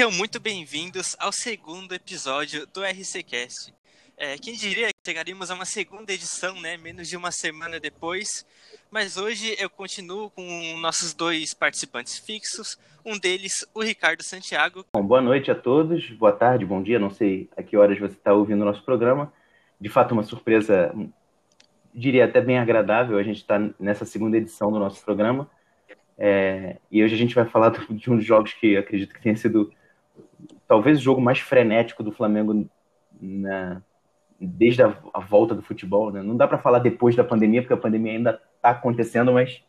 Sejam muito bem-vindos ao segundo episódio do RCCast. É, quem diria que chegaríamos a uma segunda edição, né? Menos de uma semana depois. Mas hoje eu continuo com nossos dois participantes fixos. Um deles, o Ricardo Santiago. Bom, boa noite a todos, boa tarde, bom dia. Não sei a que horas você está ouvindo o nosso programa. De fato, uma surpresa, diria até bem agradável. A gente está nessa segunda edição do nosso programa. É, e hoje a gente vai falar de um dos jogos que acredito que tenha sido talvez o jogo mais frenético do Flamengo na, desde a, a, volta do futebol. Né? Não dá para falar depois da pandemia, porque a pandemia ainda está acontecendo, mas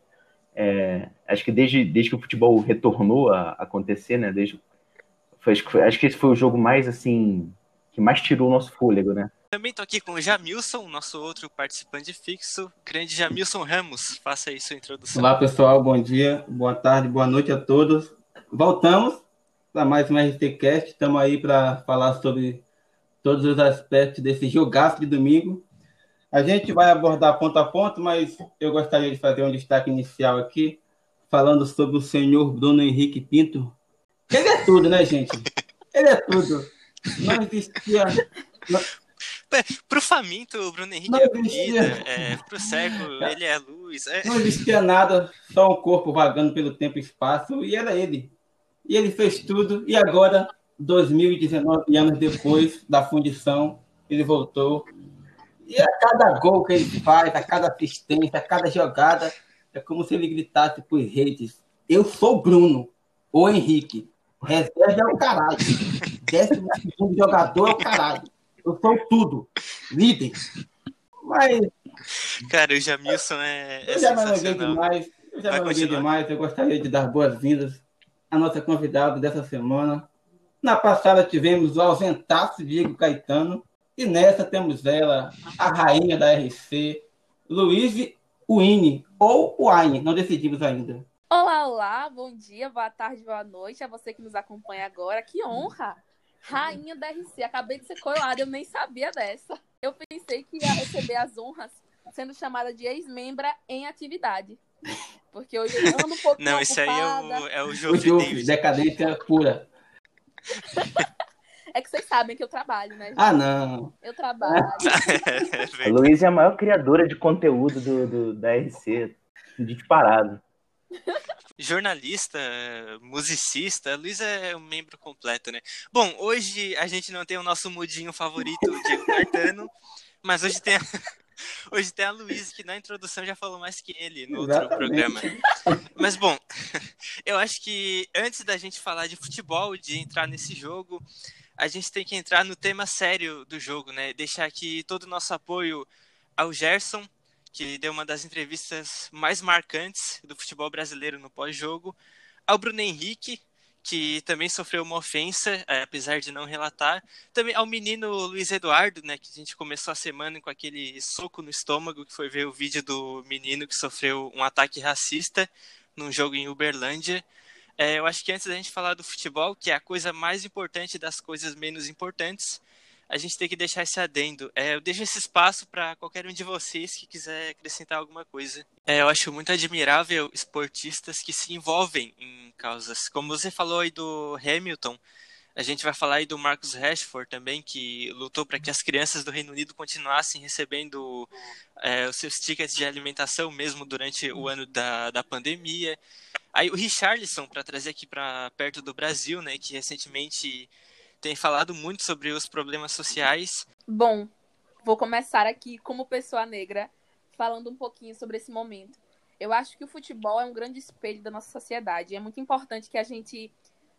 é, acho que desde, desde que o futebol retornou a, a acontecer, né? Desde, foi, acho que esse foi o jogo mais assim que mais tirou o nosso fôlego, né? Também estou aqui com o Jamilson, nosso outro participante fixo, grande Jamilson Ramos. Faça aí sua introdução. Olá, pessoal. Bom dia, boa tarde, boa noite a todos. Voltamos para mais um RTCast. Estamos aí para falar sobre todos os aspectos desse jogaço de domingo. A gente vai abordar ponto a ponto, mas eu gostaria de fazer um destaque inicial aqui, falando sobre o senhor Bruno Henrique Pinto. Ele é tudo, né, gente? Ele é tudo. Não existia. Não Pro faminto, o Bruno Henrique não é comida. É, pro cego, ele é luz. É... Não existia nada, só um corpo vagando pelo tempo e espaço, e era ele. E ele fez tudo, e agora, 2019 anos depois da fundição, ele voltou. E a cada gol que ele faz, a cada assistência, a cada jogada, é como se ele gritasse para os redes: Eu sou Bruno, ou Henrique. Reserva é o caralho. Décimo segundo jogador é o caralho. Eu sou tudo. Líder. Mas. Cara, o Jamilson é. é eu já me alonguei demais. Eu já me alonguei demais. Eu gostaria de dar boas-vindas à nossa convidada dessa semana. Na passada tivemos o ausentaço Diego Caetano. E nessa temos ela, a rainha da RC, Luiz Uine, ou Wine, não decidimos ainda. Olá, olá, bom dia, boa tarde, boa noite a você que nos acompanha agora. Que honra! Rainha da RC. Acabei de ser coroada, eu nem sabia dessa. Eu pensei que ia receber as honras sendo chamada de ex-membra em atividade. Porque hoje eu ando um pouco Não, isso aí é o, é o jogo o de David. Decadência pura. É que vocês sabem que eu trabalho, né? Gente? Ah, não. Eu trabalho. a Luísa é a maior criadora de conteúdo do, do da RC, de disparado jornalista, musicista, Luiz é um membro completo, né? Bom, hoje a gente não tem o nosso mudinho favorito, o Diego Caetano, mas hoje tem a, hoje tem a Luiz, que na introdução já falou mais que ele no outro Exatamente. programa. Mas bom, eu acho que antes da gente falar de futebol, de entrar nesse jogo, a gente tem que entrar no tema sério do jogo, né? Deixar aqui todo o nosso apoio ao Gerson, que deu uma das entrevistas mais marcantes do futebol brasileiro no pós-jogo, ao Bruno Henrique, que também sofreu uma ofensa, é, apesar de não relatar, também ao menino Luiz Eduardo, né, que a gente começou a semana com aquele soco no estômago, que foi ver o vídeo do menino que sofreu um ataque racista num jogo em Uberlândia. É, eu acho que antes da gente falar do futebol, que é a coisa mais importante das coisas menos importantes, a gente tem que deixar esse adendo. É, eu deixo esse espaço para qualquer um de vocês que quiser acrescentar alguma coisa. É, eu acho muito admirável esportistas que se envolvem em causas. Como você falou aí do Hamilton, a gente vai falar aí do Marcus Rashford também, que lutou para que as crianças do Reino Unido continuassem recebendo é, os seus tickets de alimentação mesmo durante o ano da, da pandemia. Aí o Richarlison, para trazer aqui para perto do Brasil, né, que recentemente tem falado muito sobre os problemas sociais. Bom, vou começar aqui como pessoa negra, falando um pouquinho sobre esse momento. Eu acho que o futebol é um grande espelho da nossa sociedade. É muito importante que a gente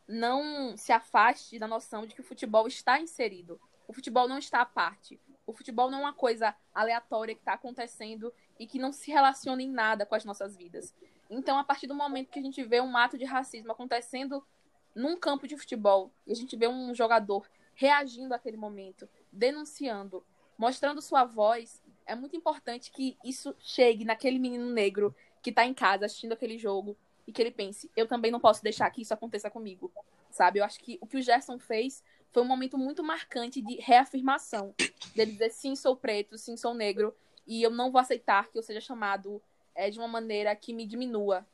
não se afaste da noção de que o futebol está inserido. O futebol não está à parte. O futebol não é uma coisa aleatória que está acontecendo e que não se relaciona em nada com as nossas vidas. Então, a partir do momento que a gente vê um ato de racismo acontecendo num campo de futebol e a gente vê um jogador reagindo àquele momento, denunciando, mostrando sua voz, é muito importante que isso chegue naquele menino negro que está em casa assistindo aquele jogo e que ele pense: eu também não posso deixar que isso aconteça comigo. Sabe? Eu acho que o que o Gerson fez foi um momento muito marcante de reafirmação. Dele dizer: sim, sou preto, sim, sou negro, e eu não vou aceitar que eu seja chamado é, de uma maneira que me diminua.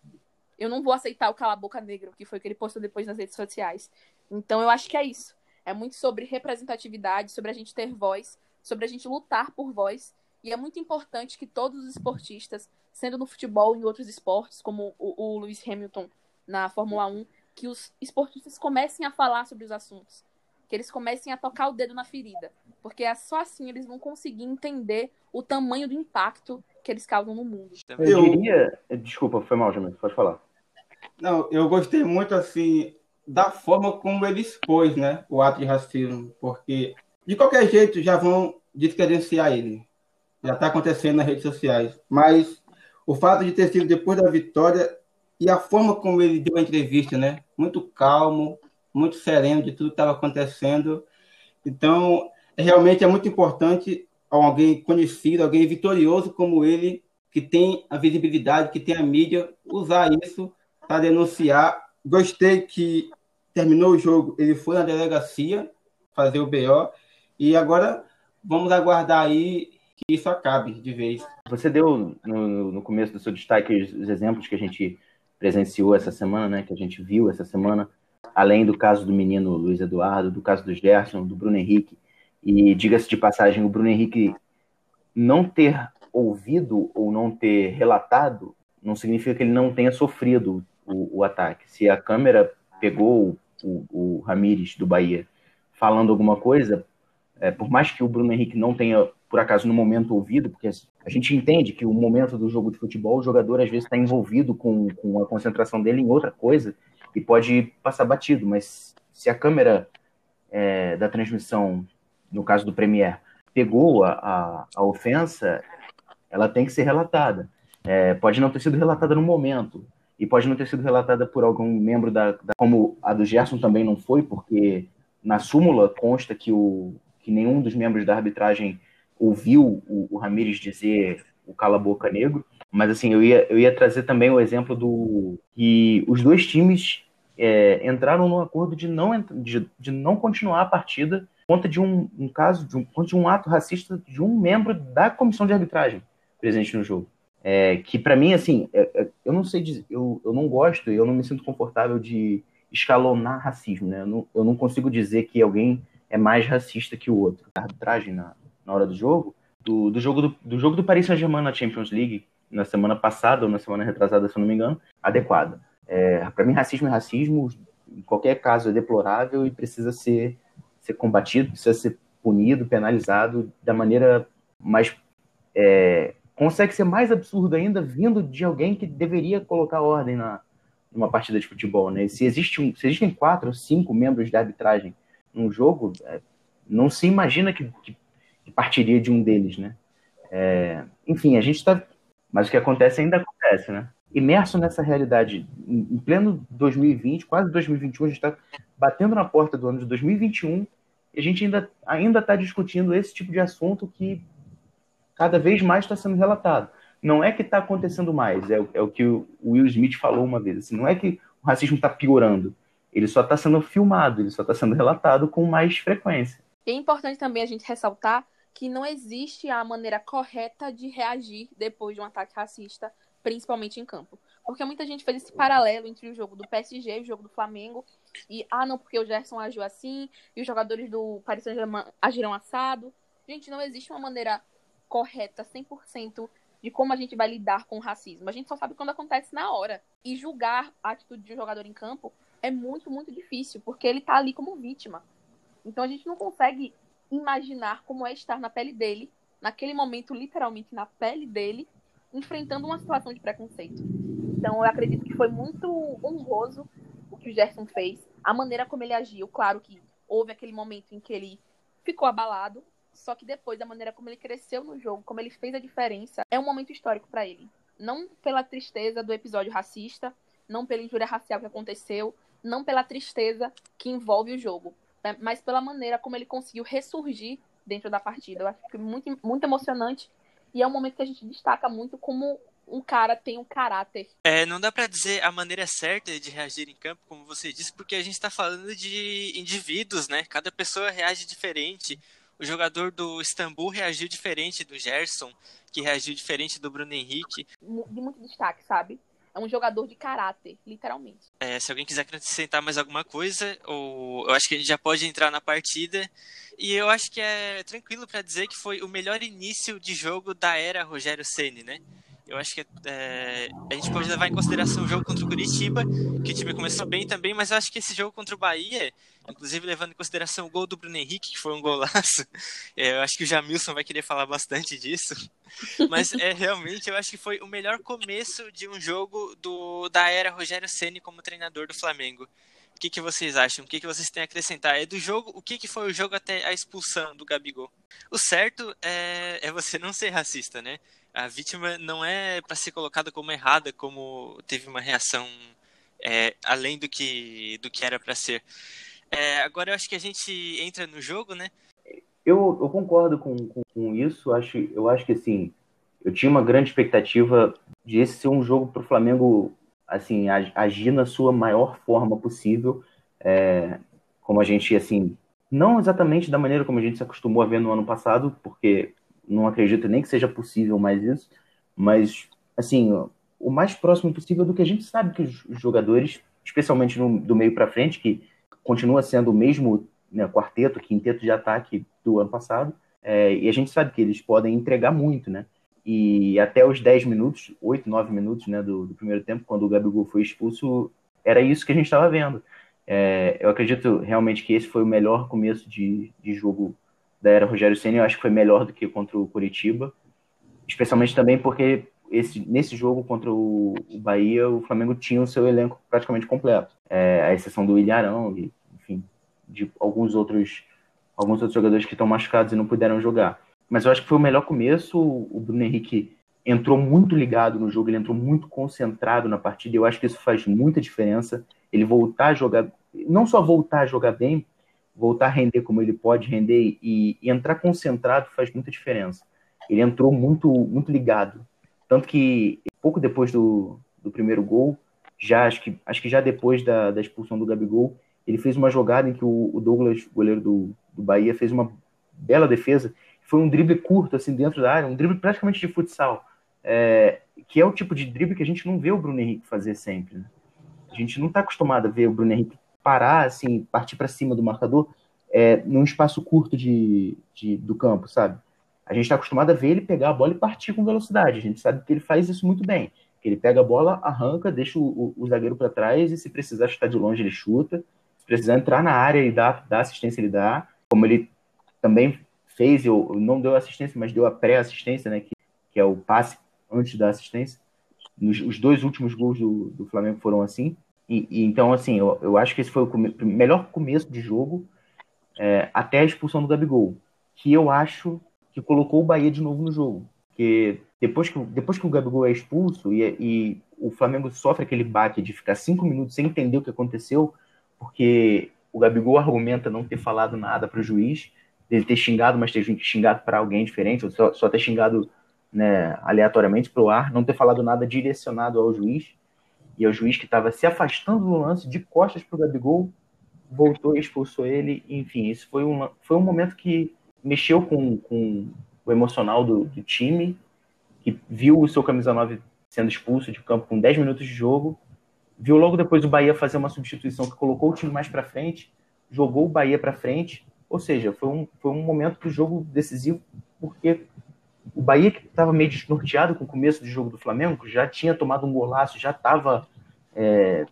Eu não vou aceitar o cala boca negro, que foi o que ele postou depois nas redes sociais. Então eu acho que é isso. É muito sobre representatividade, sobre a gente ter voz, sobre a gente lutar por voz. E é muito importante que todos os esportistas, sendo no futebol e em outros esportes, como o, o Lewis Hamilton na Fórmula 1, que os esportistas comecem a falar sobre os assuntos. Que eles comecem a tocar o dedo na ferida. Porque é só assim eles vão conseguir entender o tamanho do impacto que eles causam no mundo. Eu diria. Desculpa, foi mal, Jamil, pode falar. Não, eu gostei muito assim da forma como ele expôs, né, o ato de racismo, porque de qualquer jeito já vão descredenciar ele. Já está acontecendo nas redes sociais, mas o fato de ter sido depois da vitória e a forma como ele deu a entrevista, né, muito calmo, muito sereno de tudo que estava acontecendo. Então, realmente é muito importante alguém conhecido, alguém vitorioso como ele, que tem a visibilidade, que tem a mídia, usar isso para denunciar. Gostei que terminou o jogo, ele foi na delegacia fazer o BO e agora vamos aguardar aí que isso acabe de vez. Você deu no, no começo do seu destaque os, os, exemplos que a gente presenciou essa semana, né, que a gente viu essa semana, além do caso do menino Luiz Eduardo, do caso do Gerson, do Bruno Henrique. E diga-se de passagem, o Bruno Henrique não ter ouvido ou não ter relatado não significa que ele não tenha sofrido o, o ataque. Se a câmera pegou o, o Ramires do Bahia falando alguma coisa, é, por mais que o Bruno Henrique não tenha, por acaso, no momento ouvido, porque a gente entende que o momento do jogo de futebol, o jogador às vezes está envolvido com, com a concentração dele em outra coisa e pode passar batido, mas se a câmera é, da transmissão, no caso do Premier, pegou a, a, a ofensa, ela tem que ser relatada. É, pode não ter sido relatada no momento, e pode não ter sido relatada por algum membro da, da, como a do Gerson também não foi, porque na súmula consta que, o, que nenhum dos membros da arbitragem ouviu o, o Ramires dizer o cala-boca negro, mas assim, eu ia, eu ia trazer também o exemplo do que os dois times é, entraram no acordo de não, de, de não continuar a partida conta de um, um caso, de um, de um ato racista de um membro da comissão de arbitragem presente no jogo. É, que para mim, assim, é, é, eu não sei dizer, eu, eu não gosto eu não me sinto confortável de escalonar racismo, né? Eu não, eu não consigo dizer que alguém é mais racista que o outro. A arbitragem na, na hora do jogo, do, do jogo do, do jogo do Paris Saint-Germain na Champions League, na semana passada ou na semana retrasada, se eu não me engano, adequada. É, para mim, racismo é racismo, em qualquer caso é deplorável e precisa ser, ser combatido, precisa ser punido, penalizado da maneira mais é, consegue ser mais absurdo ainda vindo de alguém que deveria colocar ordem na numa partida de futebol, né? Se existe um, se existem quatro ou cinco membros de arbitragem num jogo, é, não se imagina que, que, que, partiria de um deles, né? É, enfim, a gente está, mas o que acontece ainda acontece, né? Imerso nessa realidade, em, pleno 2020, quase 2021, a gente está batendo na porta do ano de 2021 e a gente ainda ainda está discutindo esse tipo de assunto que cada vez mais está sendo relatado. Não é que está acontecendo mais, é, é, o que o Will Smith falou uma vez. Assim, não é que o racismo está piorando, ele só está sendo filmado, ele só está sendo relatado com mais frequência. é importante também a gente ressaltar que não existe a maneira correta de reagir depois de um ataque racista, principalmente em campo. Porque muita gente fez esse paralelo entre o jogo do PSG e o jogo do Flamengo. E, ah, não, porque o Gerson agiu assim, e os jogadores do Paris Saint-Germain agiram assado. Gente, não existe uma maneira correta 100% de como a gente vai lidar com o racismo. A gente só sabe quando acontece na hora. E julgar a atitude de um jogador em campo é muito, muito difícil, porque ele tá ali como vítima. Então a gente não consegue imaginar como é estar na pele dele, naquele momento, literalmente na pele dele, enfrentando uma situação de preconceito. Então eu acredito que foi muito honroso o que o Gerson fez, a maneira como ele agiu. Claro que houve aquele momento em que ele ficou abalado, só que depois, da maneira como ele cresceu no jogo, como ele fez a diferença, é um momento histórico para ele. Não pela tristeza do episódio racista, não pela injúria racial que aconteceu, não pela tristeza que envolve o jogo, né? mas pela maneira como ele conseguiu ressurgir dentro da partida. Eu acho que muito, muito emocionante e é um momento que a gente destaca muito como um cara tem um caráter. É, não dá para dizer a maneira certa de reagir em campo, como você disse, porque a gente está falando de indivíduos, né? Cada pessoa reage diferente o jogador do Istambul reagiu diferente do Gerson, que reagiu diferente do Bruno Henrique. De muito destaque, sabe? é um jogador de caráter, literalmente. É, se alguém quiser acrescentar mais alguma coisa, ou eu acho que a gente já pode entrar na partida. E eu acho que é tranquilo para dizer que foi o melhor início de jogo da era Rogério Ceni, né? Eu acho que é, a gente pode levar em consideração o jogo contra o Curitiba, que o time começou bem também, mas eu acho que esse jogo contra o Bahia, inclusive levando em consideração o gol do Bruno Henrique, que foi um golaço, é, eu acho que o Jamilson vai querer falar bastante disso, mas é realmente eu acho que foi o melhor começo de um jogo do, da era Rogério Ceni como treinador do Flamengo. O que, que vocês acham? O que, que vocês têm a acrescentar? É do jogo, o que, que foi o jogo até a expulsão do Gabigol? O certo é, é você não ser racista, né? A vítima não é para ser colocada como errada, como teve uma reação é, além do que, do que era para ser. É, agora eu acho que a gente entra no jogo, né? Eu, eu concordo com, com, com, isso. Acho, eu acho que assim, eu tinha uma grande expectativa de esse ser um jogo para o Flamengo assim agir na sua maior forma possível, é, como a gente assim não exatamente da maneira como a gente se acostumou a ver no ano passado, porque não acredito nem que seja possível mais isso, mas, assim, o mais próximo possível do que a gente sabe que os jogadores, especialmente no, do meio para frente, que continua sendo o mesmo né, quarteto, quinteto de ataque do ano passado, é, e a gente sabe que eles podem entregar muito, né? E até os 10 minutos, 8, 9 minutos né, do, do primeiro tempo, quando o Gabigol foi expulso, era isso que a gente estava vendo. É, eu acredito realmente que esse foi o melhor começo de, de jogo da era Rogério Senna, eu acho que foi melhor do que contra o Curitiba, especialmente também porque esse, nesse jogo contra o, o Bahia, o Flamengo tinha o seu elenco praticamente completo, é, a exceção do Ilharão e, enfim, de alguns outros, alguns outros jogadores que estão machucados e não puderam jogar. Mas eu acho que foi o melhor começo, o Bruno Henrique entrou muito ligado no jogo, ele entrou muito concentrado na partida, e eu acho que isso faz muita diferença, ele voltar a jogar, não só voltar a jogar bem, voltar a render como ele pode render e, e, entrar concentrado faz muita diferença. Ele entrou muito, muito ligado. Tanto que pouco depois do, do primeiro gol, já acho que, acho que já depois da, da expulsão do Gabigol, ele fez uma jogada em que o, o Douglas, goleiro do, do Bahia, fez uma bela defesa. Foi um drible curto, assim, dentro da área, um drible praticamente de futsal. É, que é o tipo de drible que a gente não vê o Bruno Henrique fazer sempre. Né? A gente não está acostumado a ver o Bruno Henrique parar, assim, partir para cima do marcador é, num espaço curto de, de do campo, sabe? A gente está acostumado a ver ele pegar a bola e partir com velocidade. A gente sabe que ele faz isso muito bem. Que ele pega a bola, arranca, deixa o, o, o zagueiro para trás e se precisar chutar de longe ele chuta. Se precisar entrar na área e dar, dar assistência ele dá. Como ele também fez, eu, não deu assistência, mas deu a pré-assistência, né? Que, que é o passe antes da assistência. Nos, os dois últimos gols do, do Flamengo foram assim. E, e, então, assim, eu, eu acho que esse foi o come melhor começo de jogo é, até a expulsão do Gabigol, que eu acho que colocou o Bahia de novo no jogo. Porque depois que, depois que o Gabigol é expulso e, e o Flamengo sofre aquele baque de ficar cinco minutos sem entender o que aconteceu, porque o Gabigol argumenta não ter falado nada para o juiz, dele ter xingado, mas ter xingado para alguém diferente, ou só, só ter xingado né, aleatoriamente para o ar, não ter falado nada direcionado ao juiz e é o juiz que estava se afastando do lance de costas para o Gabigol voltou e expulsou ele. Enfim, isso foi, uma, foi um momento que mexeu com, com o emocional do, do, time, que viu o seu camisa 9 sendo expulso de campo com 10 minutos de jogo, viu logo depois o Bahia fazer uma substituição que colocou o time mais para frente, jogou o Bahia para frente, ou seja, foi um, foi um momento do jogo decisivo, porque o Bahia, que estava meio desnorteado com o começo do jogo do Flamengo, já tinha tomado um golaço, já estava é,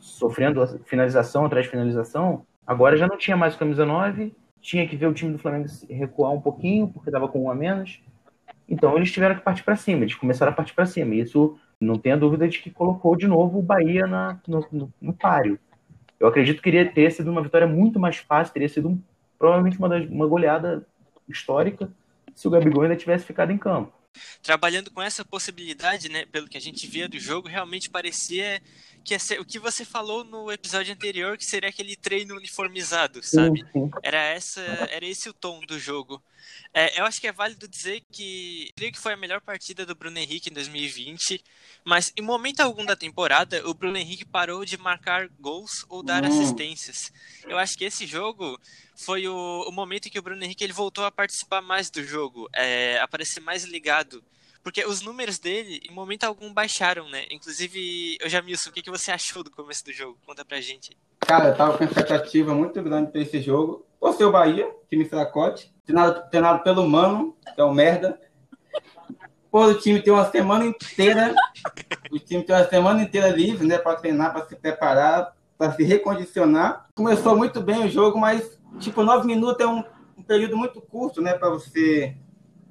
sofrendo finalização atrás de finalização, agora já não tinha mais camisa 9, tinha que ver o time do Flamengo recuar um pouquinho, porque estava com um a menos. Então eles tiveram que partir para cima, eles começaram a partir para cima. E isso não tenha dúvida de que colocou de novo o Bahia na, no, no, no páreo. Eu acredito que teria ter sido uma vitória muito mais fácil, teria sido um, provavelmente uma, uma goleada histórica se o Gabigol ainda tivesse ficado em campo. Trabalhando com essa possibilidade, né, pelo que a gente via do jogo, realmente parecia que ia ser, o que você falou no episódio anterior, que seria aquele treino uniformizado, sabe? Era essa, era esse o tom do jogo. É, eu acho que é válido dizer que creio que foi a melhor partida do Bruno Henrique em 2020, mas em momento algum da temporada o Bruno Henrique parou de marcar gols ou dar assistências. Eu acho que esse jogo foi o, o momento em que o Bruno Henrique ele voltou a participar mais do jogo, é, aparecer mais ligado Porque os números dele, em momento algum, baixaram, né? Inclusive, eu já Milson, o que, que você achou do começo do jogo? Conta pra gente. Cara, eu tava com expectativa muito grande pra esse jogo. Por ser o Bahia, time fracote, treinado, treinado pelo Mano, que é o merda. Pô, o time tem uma semana inteira. o time tem uma semana inteira livre, né? Pra treinar, pra se preparar, pra se recondicionar. Começou muito bem o jogo, mas, tipo, nove minutos é um, um período muito curto, né? Pra você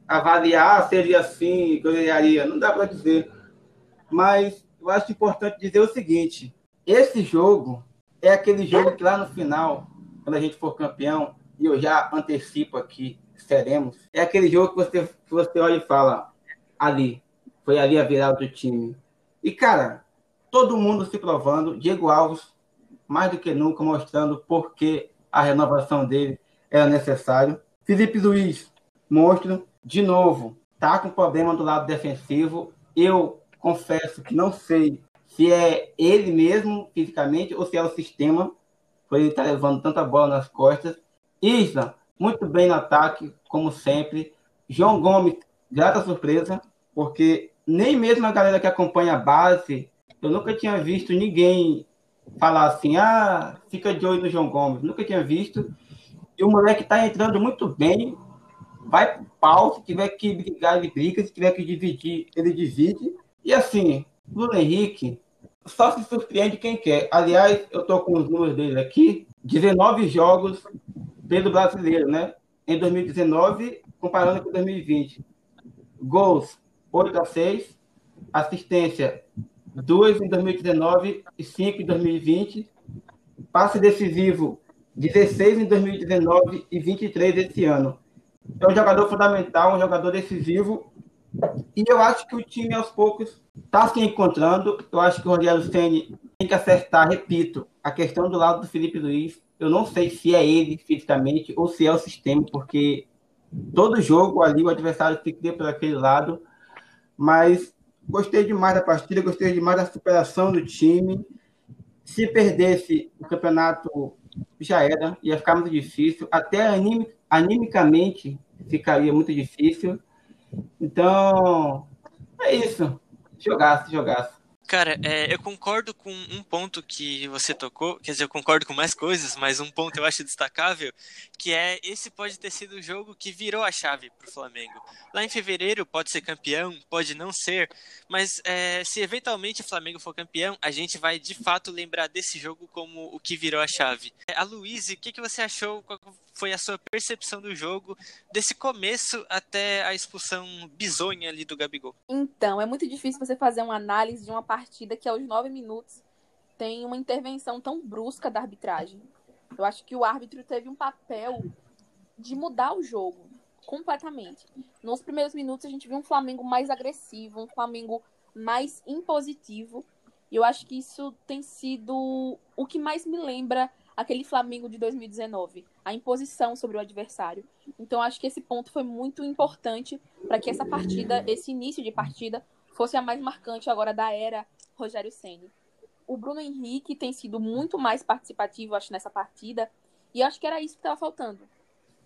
avaliar, seria assim, ganharia. Não dá pra dizer. Mas eu acho importante dizer o seguinte: esse jogo é aquele jogo que lá no final, quando a gente for campeão, e eu já antecipo aqui, seremos, é aquele jogo que você, que você olha e fala, ali, foi ali a virada do time. E, cara, todo mundo se provando, Diego Alves, mais do que nunca, mostrando por que a renovação dele era necessário. Felipe Luiz, monstro, de novo, tá com problema do lado defensivo. Eu confesso que não sei se é ele mesmo fisicamente ou se é o sistema, por ele tá levando tanta bola nas costas. Isla, muito bem no ataque, como sempre. João Gomes, grata surpresa, porque nem mesmo a galera que acompanha a base, eu nunca tinha visto ninguém falar assim, ah, fica de olho no João Gomes. Nunca tinha visto. E o moleque está entrando muito bem, vai pau, se tiver que brigar, ele briga, se tiver que dividir, ele divide. E assim, Bruno Henrique, só se surpreende quem quer. Aliás, eu estou com os números dele aqui: 19 jogos pelo brasileiro, né? Em 2019, comparando com 2020. Gols 8 a 6, assistência 2 em 2019 e 5 em 2020. Passe decisivo 16 em 2019 e 23 esse ano. É um jogador fundamental, um jogador decisivo e eu acho que o time, aos poucos, está se encontrando. Eu acho que o Rogério Ceni tem que acertar, repito, a questão do lado do Felipe Luiz. Eu não sei se é ele fisicamente ou se é o sistema, porque todo jogo ali o adversário que ir por aquele lado. Mas gostei demais da partida, gostei demais da superação do time. Se perdesse o campeonato, já era, ia ficar muito difícil. Até animicamente ficaria muito difícil. Então, é isso. Jogasse, jogasse. Cara, é, eu concordo com um ponto que você tocou, quer dizer, eu concordo com mais coisas, mas um ponto eu acho destacável, que é esse pode ter sido o jogo que virou a chave para o Flamengo. Lá em fevereiro pode ser campeão, pode não ser, mas é, se eventualmente o Flamengo for campeão, a gente vai de fato lembrar desse jogo como o que virou a chave. A Luíse, o que, que você achou? Qual foi a sua percepção do jogo, desse começo até a expulsão bizonha ali do Gabigol? Então, é muito difícil você fazer uma análise de uma que aos nove minutos tem uma intervenção tão brusca da arbitragem. Eu acho que o árbitro teve um papel de mudar o jogo completamente. Nos primeiros minutos a gente viu um Flamengo mais agressivo, um Flamengo mais impositivo. E eu acho que isso tem sido o que mais me lembra aquele Flamengo de 2019, a imposição sobre o adversário. Então acho que esse ponto foi muito importante para que essa partida, esse início de partida, fosse a mais marcante agora da era Rogério Ceni. O Bruno Henrique tem sido muito mais participativo, acho, nessa partida, e acho que era isso que estava faltando.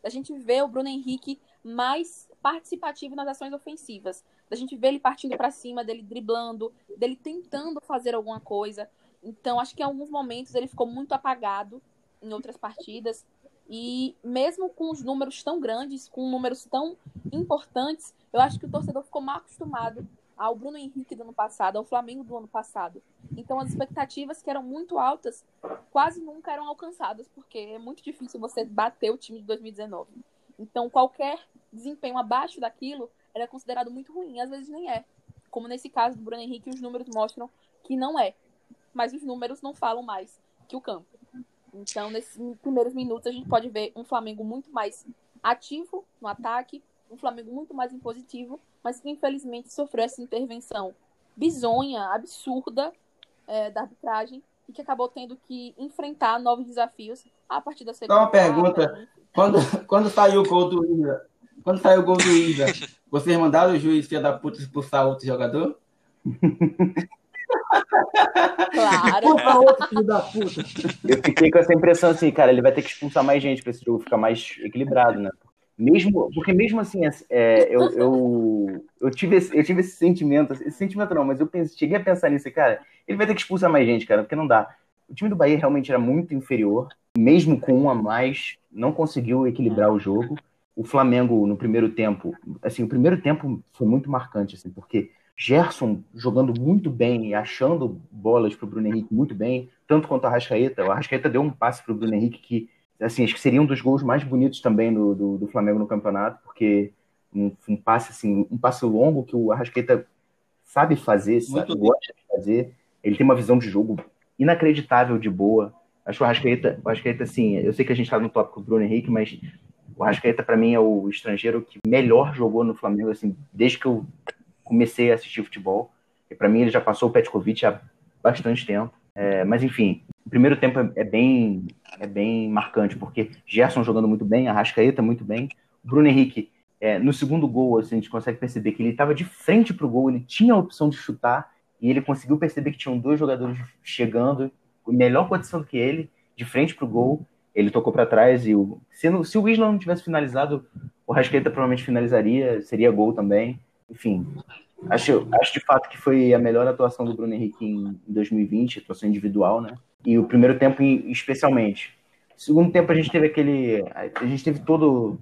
A gente vê o Bruno Henrique mais participativo nas ações ofensivas. A gente vê ele partindo para cima, dele driblando, dele tentando fazer alguma coisa. Então, acho que em alguns momentos ele ficou muito apagado em outras partidas. E mesmo com os números tão grandes, com números tão importantes, eu acho que o torcedor ficou mal acostumado ao Bruno Henrique do ano passado, ao Flamengo do ano passado. Então, as expectativas que eram muito altas quase nunca eram alcançadas, porque é muito difícil você bater o time de 2019. Então, qualquer desempenho abaixo daquilo era considerado muito ruim, às vezes nem é. Como nesse caso do Bruno Henrique, os números mostram que não é mas os números não falam mais que o campo. Então, nesses primeiros minutos, a gente pode ver um Flamengo muito mais ativo no ataque, um Flamengo muito mais impositivo, mas que infelizmente sofreu essa intervenção bizonha, absurda é, da arbitragem e que acabou tendo que enfrentar novos desafios a partir da segunda. Só uma pergunta: quando, quando saiu o gol do Isla, quando saiu o gol do Isla, vocês mandaram o juiz filha da puta expulsar outro jogador? Claro. outro filho da puta. Eu fiquei com essa impressão assim, cara, ele vai ter que expulsar mais gente pra esse jogo ficar mais equilibrado, né? Mesmo, porque mesmo assim, é, eu, eu, eu, tive esse, eu tive esse sentimento, esse sentimento não, mas eu cheguei a pensar nisso, cara, ele vai ter que expulsar mais gente, cara, porque não dá. O time do Bahia realmente era muito inferior, mesmo com um a mais, não conseguiu equilibrar o jogo. O Flamengo, no primeiro tempo, assim, o primeiro tempo foi muito marcante, assim, porque Gerson jogando muito bem e achando bolas para o Bruno Henrique muito bem, tanto quanto a Arrascaeta. O Arrascaeta deu um passe para o Bruno Henrique que, assim, acho que seria um dos gols mais bonitos também do, do, do Flamengo no campeonato, porque um, um, passe assim, um passe longo que o Arrascaeta sabe fazer, sabe, gosta de fazer. Ele tem uma visão de jogo inacreditável de boa. Acho que o Arrascaeta, o Arrascaeta assim, eu sei que a gente está no tópico do Bruno Henrique, mas o Arrascaeta para mim é o estrangeiro que melhor jogou no Flamengo assim, desde que eu comecei a assistir futebol. E para mim ele já passou o Petkovic há bastante tempo. É, mas enfim, o primeiro tempo é, é, bem é bem marcante, porque Gerson jogando muito bem, Arrascaeta muito bem, Bruno Henrique, é, no segundo gol, assim, a gente consegue perceber que ele estava de frente para o gol, ele tinha a opção de chutar, e ele conseguiu perceber que tinham dois jogadores chegando, melhor condição do que ele, de frente para o gol, ele tocou para trás, e o, se, se o Isla não tivesse finalizado, o Rascaeta provavelmente finalizaria, seria gol também enfim, acho, acho de fato que foi a melhor atuação do Bruno Henrique em 2020, atuação individual, né? E o primeiro tempo especialmente. segundo tempo a gente teve aquele, a gente teve todo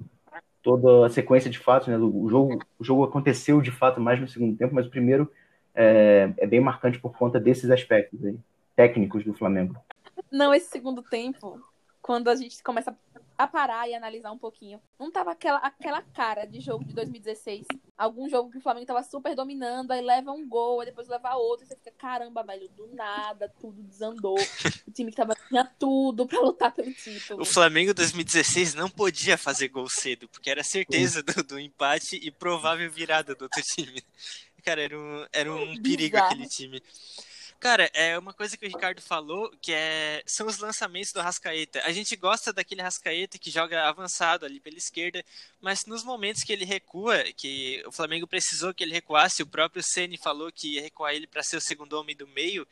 toda a sequência de fatos, né? O jogo, o jogo aconteceu de fato mais no segundo tempo, mas o primeiro é, é bem marcante por conta desses aspectos aí, técnicos do Flamengo. Não, esse segundo tempo, quando a gente começa a parar e analisar um pouquinho. Não tava aquela, aquela cara de jogo de 2016. Algum jogo que o Flamengo tava super dominando, aí leva um gol, aí depois leva outro, e você fica, caramba, velho, do nada, tudo desandou. O time que tava tinha tudo para lutar pelo título. O Flamengo 2016 não podia fazer gol cedo, porque era certeza do, do empate e provável virada do outro time. Cara, era um, era um perigo aquele time. Cara, é uma coisa que o Ricardo falou, que é são os lançamentos do Rascaeta. A gente gosta daquele Rascaeta que joga avançado ali pela esquerda, mas nos momentos que ele recua, que o Flamengo precisou que ele recuasse, o próprio Ceni falou que ia recuar ele para ser o segundo homem do meio,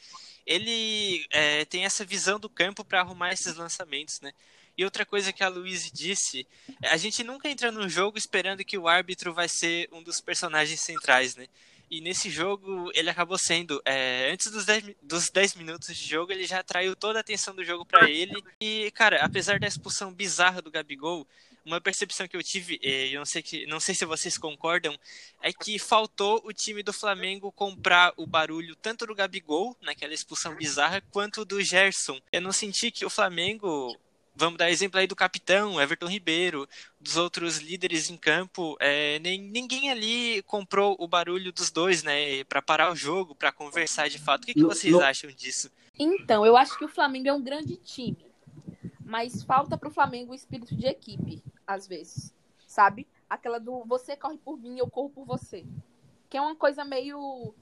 ele é, tem essa visão do campo para arrumar esses lançamentos, né? E outra coisa que a Luiz disse, a gente nunca entra no jogo esperando que o árbitro vai ser um dos personagens centrais, né? E nesse jogo ele acabou sendo. É, antes dos 10, dos 10 minutos de jogo, ele já atraiu toda a atenção do jogo para ele. E, cara, apesar da expulsão bizarra do Gabigol, uma percepção que eu tive, eu não sei, que, não sei se vocês concordam, é que faltou o time do Flamengo comprar o barulho tanto do Gabigol, naquela expulsão bizarra, quanto do Gerson. Eu não senti que o Flamengo vamos dar exemplo aí do capitão, Everton Ribeiro, dos outros líderes em campo, é, nem, ninguém ali comprou o barulho dos dois, né, para parar o jogo, para conversar de fato. O que, que vocês no... acham disso? Então, eu acho que o Flamengo é um grande time, mas falta para o Flamengo o espírito de equipe, às vezes, sabe? Aquela do você corre por mim, eu corro por você, que é uma coisa meio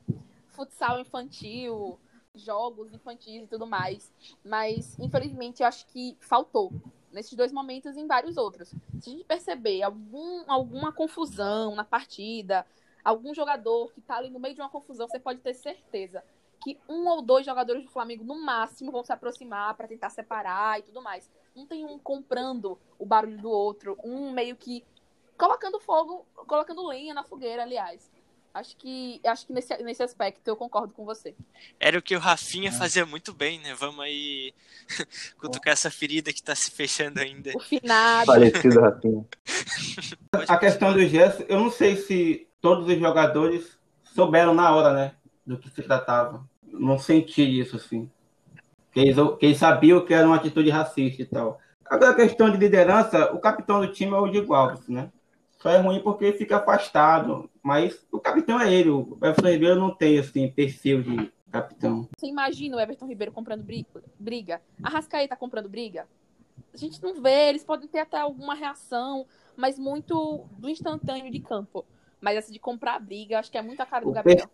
futsal infantil, jogos infantis e tudo mais. Mas, infelizmente, eu acho que faltou nesses dois momentos e em vários outros. Se a gente perceber algum, alguma confusão na partida, algum jogador que tá ali no meio de uma confusão, você pode ter certeza que um ou dois jogadores do Flamengo, no máximo, vão se aproximar para tentar separar e tudo mais. Não tem um comprando o barulho do outro, um meio que colocando fogo, colocando lenha na fogueira, aliás. Acho que, acho que nesse, nesse aspecto eu concordo com você. Era o que o Rafinha é. fazia muito bem, né? Vamos aí cutucar essa ferida que tá se fechando ainda. O finado. Falecido Rafinha. A questão do gesto, eu não sei se todos os jogadores souberam na hora, né? Do que se tratava. Não senti isso, assim. Que eles, que eles sabiam que era uma atitude racista e tal. Agora, a questão de liderança, o capitão do time é o Diego Alves, né? Só é ruim porque fica afastado. Mas o capitão é ele. O Everton Ribeiro não tem assim, perfil de capitão. Você imagina o Everton Ribeiro comprando briga? A Rascaeta comprando briga? A gente não vê, eles podem ter até alguma reação, mas muito do instantâneo de campo. Mas essa de comprar briga, acho que é muito a cara do Gabriel.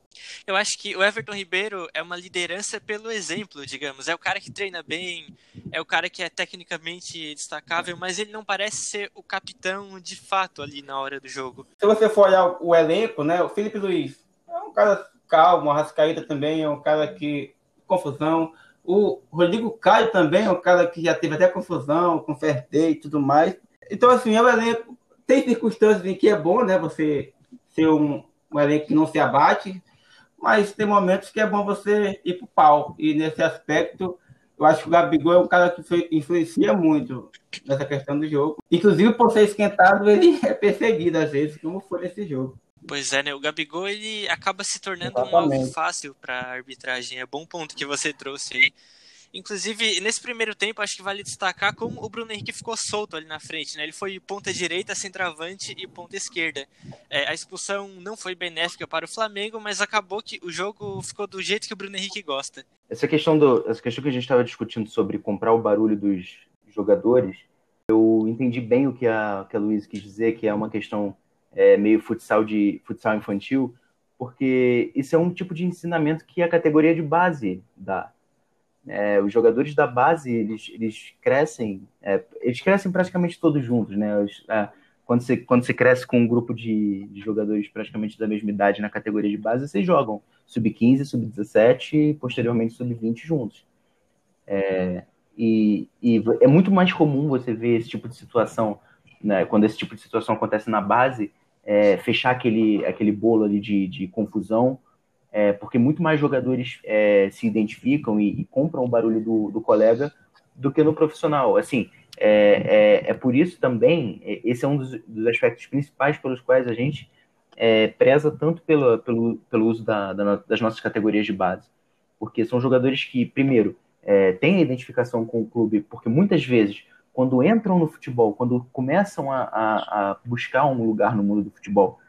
Eu acho que o Everton Ribeiro é uma liderança pelo exemplo, digamos. É o cara que treina bem, é o cara que é tecnicamente destacável, mas ele não parece ser o capitão de fato ali na hora do jogo. Se você for olhar o elenco, né? O Felipe Luiz é um cara calmo, a Rascaída também é um cara que. confusão. O Rodrigo Caio também é um cara que já teve até confusão com o e tudo mais. Então, assim, é o elenco tem circunstâncias em que é bom, né? Você ser um, um elenco que não se abate, mas tem momentos que é bom você ir pro pau. E nesse aspecto, eu acho que o Gabigol é um cara que influencia muito nessa questão do jogo. Inclusive, por ser esquentado, ele é perseguido às vezes, como foi nesse jogo. Pois é, né? O Gabigol ele acaba se tornando Exatamente. um alvo fácil para arbitragem. É bom ponto que você trouxe aí. Inclusive, nesse primeiro tempo, acho que vale destacar como o Bruno Henrique ficou solto ali na frente, né? Ele foi ponta direita, centroavante e ponta esquerda. É, a expulsão não foi benéfica para o Flamengo, mas acabou que o jogo ficou do jeito que o Bruno Henrique gosta. Essa questão, do, essa questão que a gente estava discutindo sobre comprar o barulho dos jogadores, eu entendi bem o que a, que a Luiz quis dizer, que é uma questão é, meio futsal, de, futsal infantil, porque isso é um tipo de ensinamento que a categoria de base dá é, os jogadores da base, eles, eles crescem, é, eles crescem praticamente todos juntos, né? Os, é, quando, você, quando você cresce com um grupo de, de, jogadores praticamente da mesma idade na categoria de base, vocês jogam sub-15, sub-17 e posteriormente sub-20 juntos. É, e, e, é muito mais comum você ver esse tipo de situação, né, quando esse tipo de situação acontece na base, é, fechar aquele, aquele bolo ali de, de confusão, é, porque muito mais jogadores é, se identificam e, e, compram o barulho do, do, colega do que no profissional. Assim, é, é, é por isso também, é, esse é um dos, dos, aspectos principais pelos quais a gente é, preza tanto pelo, pelo, pelo uso da, da, das nossas categorias de base. Porque são jogadores que, primeiro, têm identificação com o clube, porque muitas vezes, quando entram no futebol, quando começam a, a, a buscar um lugar no mundo do futebol,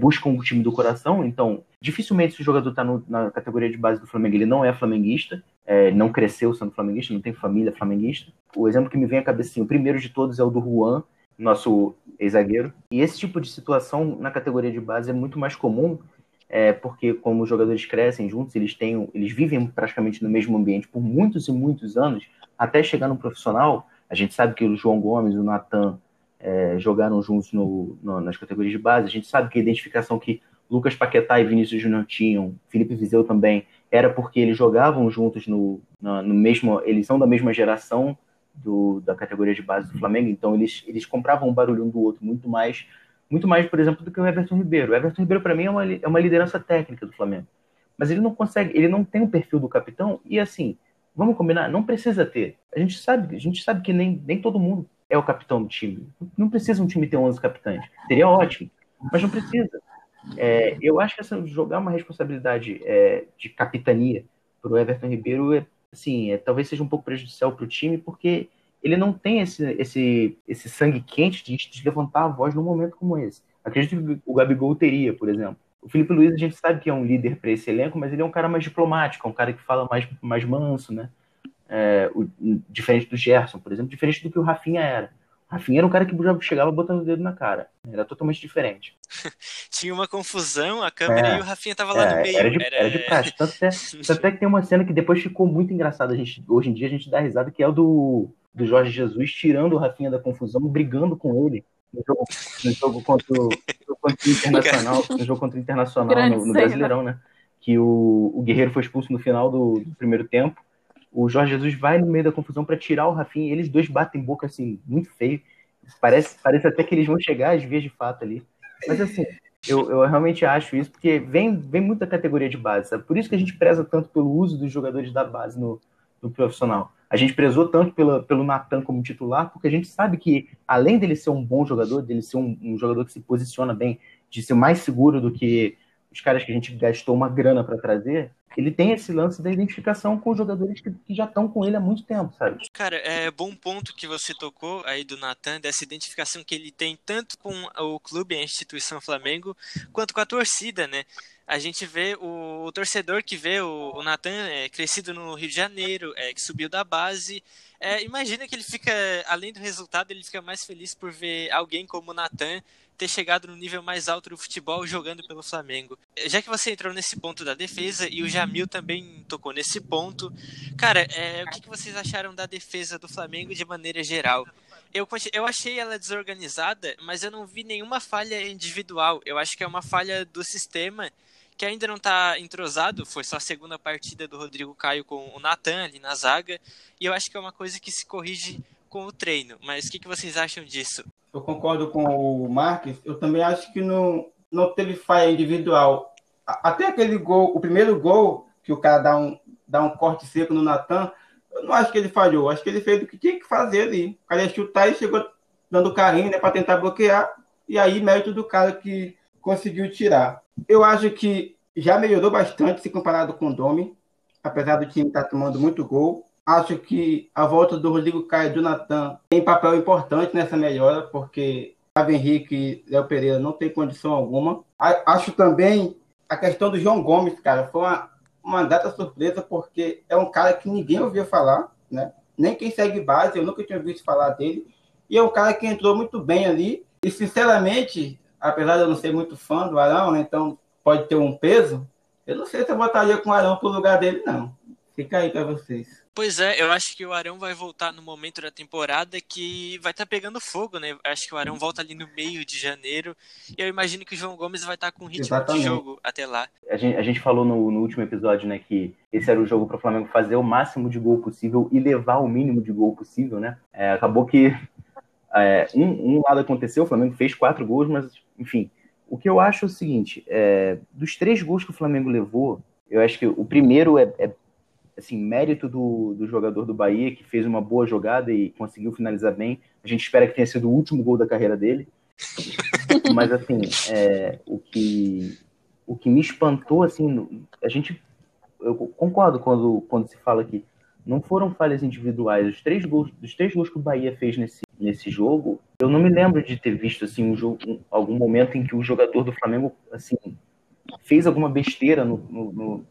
buscam o time do coração, então Dificilmente se o jogador está na categoria de base do Flamengo, ele não é flamenguista, é, não cresceu sendo flamenguista, não tem família flamenguista. O exemplo que me vem à cabeça, assim, o primeiro de todos é o do Juan, nosso ex-zagueiro. E esse tipo de situação na categoria de base é muito mais comum, é, porque como os jogadores crescem juntos, eles, têm, eles vivem praticamente no mesmo ambiente por muitos e muitos anos, até chegar no profissional. A gente sabe que o João Gomes o Natan é, jogaram juntos no, no, nas categorias de base. A gente sabe que a identificação que Lucas Paquetá e Vinícius Júnior tinham, Felipe Vizeu também, era porque eles jogavam juntos no, no, no mesmo. Eles são da mesma geração do, da categoria de base do Flamengo, então eles, eles compravam o barulho um do outro muito mais, muito mais, por exemplo, do que o Everton Ribeiro. O Everton Ribeiro, para mim, é uma, é uma liderança técnica do Flamengo. Mas ele não consegue, ele não tem o perfil do capitão, e assim, vamos combinar, não precisa ter. A gente sabe, a gente sabe que nem, nem todo mundo é o capitão do time. Não precisa um time ter 11 capitães. Seria ótimo, mas não precisa. É, eu acho que jogar uma responsabilidade é, de capitania para o Everton Ribeiro é, assim, é, talvez seja um pouco prejudicial para o time, porque ele não tem esse, esse, esse sangue quente de, de, levantar a voz num momento como esse. Acredito que o Gabigol teria, por exemplo. O Felipe Luiz, a gente sabe que é um líder para esse elenco, mas ele é um cara mais diplomático, é um cara que fala mais, mais manso, né? É, o, diferente do Gerson, por exemplo, diferente do que o Rafinha era. Rafinha era um cara que já chegava botando o dedo na cara. Era totalmente diferente. Tinha uma confusão, a câmera é, e o Rafinha tava lá é, no meio. Era de, era... era de praxe. Tanto, é, tanto é que tem uma cena que depois ficou muito engraçada. A gente, hoje em dia a gente dá risada, que é o do, do Jorge Jesus tirando o Rafinha da confusão, brigando com ele no jogo, no jogo contra, o, contra o Internacional, no jogo contra o Internacional no, no Brasileirão, né? Que o, o Guerreiro foi expulso no final do, do primeiro tempo o Jorge Jesus vai no meio da confusão para tirar o Rafinha eles dois batem boca assim, muito feio. Parece, parece até que eles vão chegar às vias de fato ali. Mas assim, eu, eu realmente acho isso, porque vem, vem muita categoria de base. Sabe? Por isso que a gente preza tanto pelo uso dos jogadores da base no, no profissional. A gente prezou tanto pela, pelo Natan como titular, porque a gente sabe que, além dele ser um bom jogador, dele ser um, um jogador que se posiciona bem, de ser mais seguro do que os caras que a gente gastou uma grana para trazer, ele tem esse lance da identificação com os jogadores que, que, já estão com ele há muito tempo, sabe? Cara, é bom ponto que você tocou aí do Natan, dessa identificação que ele tem tanto com o clube, a instituição Flamengo, quanto com a torcida, né? A gente vê o, o torcedor que vê o, o Natan é, crescido no Rio de Janeiro, é, que subiu da base. É, imagina que ele fica, além do resultado, ele fica mais feliz por ver alguém como o Natan ter chegado no nível mais alto do futebol jogando pelo Flamengo. Já que você entrou nesse ponto da defesa e o Jamil também tocou nesse ponto, cara, é, o que, que vocês acharam da defesa do Flamengo de maneira geral? Eu, eu achei ela desorganizada, mas eu não vi nenhuma falha individual. Eu acho que é uma falha do sistema que ainda não está entrosado. Foi só a segunda partida do Rodrigo Caio com o Natan ali na zaga. E eu acho que é uma coisa que se corrige com o treino. Mas o que, que vocês acham disso? Eu concordo com o Marques. Eu também acho que não, não teve falha individual. Até aquele gol, o primeiro gol, que o cara dá um, dá um corte seco no Natan, eu não acho que ele falhou. Acho que ele fez o que tinha que fazer ali. O cara ia chutar e chegou dando carinho né, para tentar bloquear. E aí, mérito do cara que conseguiu tirar. Eu acho que já melhorou bastante se comparado com o Domi, apesar do time estar tá tomando muito gol. Acho que a volta do Rodrigo Caio e do Natan tem papel importante nessa melhora, porque Gustavo Henrique e Léo Pereira não tem condição alguma. Acho também a questão do João Gomes, cara, foi uma, uma data surpresa, porque é um cara que ninguém ouvia falar, né? Nem quem segue base, eu nunca tinha visto falar dele. E é um cara que entrou muito bem ali. E, sinceramente, apesar de eu não ser muito fã do Arão, né? Então pode ter um peso. Eu não sei se eu botaria com o Arão pro lugar dele, não. Fica aí para vocês. Pois é, eu acho que o Arão vai voltar no momento da temporada que vai estar tá pegando fogo, né? Acho que o Arão volta ali no meio de janeiro. E eu imagino que o João Gomes vai estar tá com ritmo Exatamente. de jogo até lá. A gente, a gente falou no, no, último episódio, né, que esse era o jogo para o Flamengo fazer o máximo de gol possível e levar o mínimo de gol possível, né? É, acabou que é, um, um, lado aconteceu, o Flamengo fez quatro gols, mas, enfim. O que eu acho é o seguinte: é, dos três gols que o Flamengo levou, eu acho que o primeiro é, é assim, mérito do, do jogador do Bahia, que fez uma boa jogada e conseguiu finalizar bem. A gente espera que tenha sido o último gol da carreira dele. Mas, assim, é, o, que, o que me espantou, assim, a gente. Eu concordo quando, quando se fala que não foram falhas individuais. Os três gols, os três gols que o Bahia fez nesse, nesse jogo, eu não me lembro de ter visto assim um jogo, um, algum momento em que o jogador do Flamengo assim fez alguma besteira no, no, no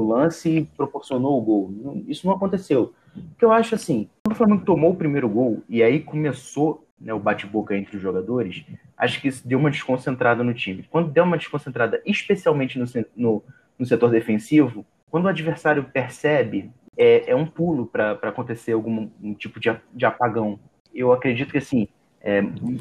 lance e proporcionou o gol. Isso não aconteceu. Porque eu acho assim, quando o Flamengo tomou o primeiro gol e aí começou né, o bate-boca entre os jogadores, acho que isso deu uma desconcentrada no time. Quando deu uma desconcentrada, especialmente no, no, no setor defensivo, quando o adversário percebe, é, é um pulo para acontecer algum um tipo de, de apagão. Eu acredito que, assim, é,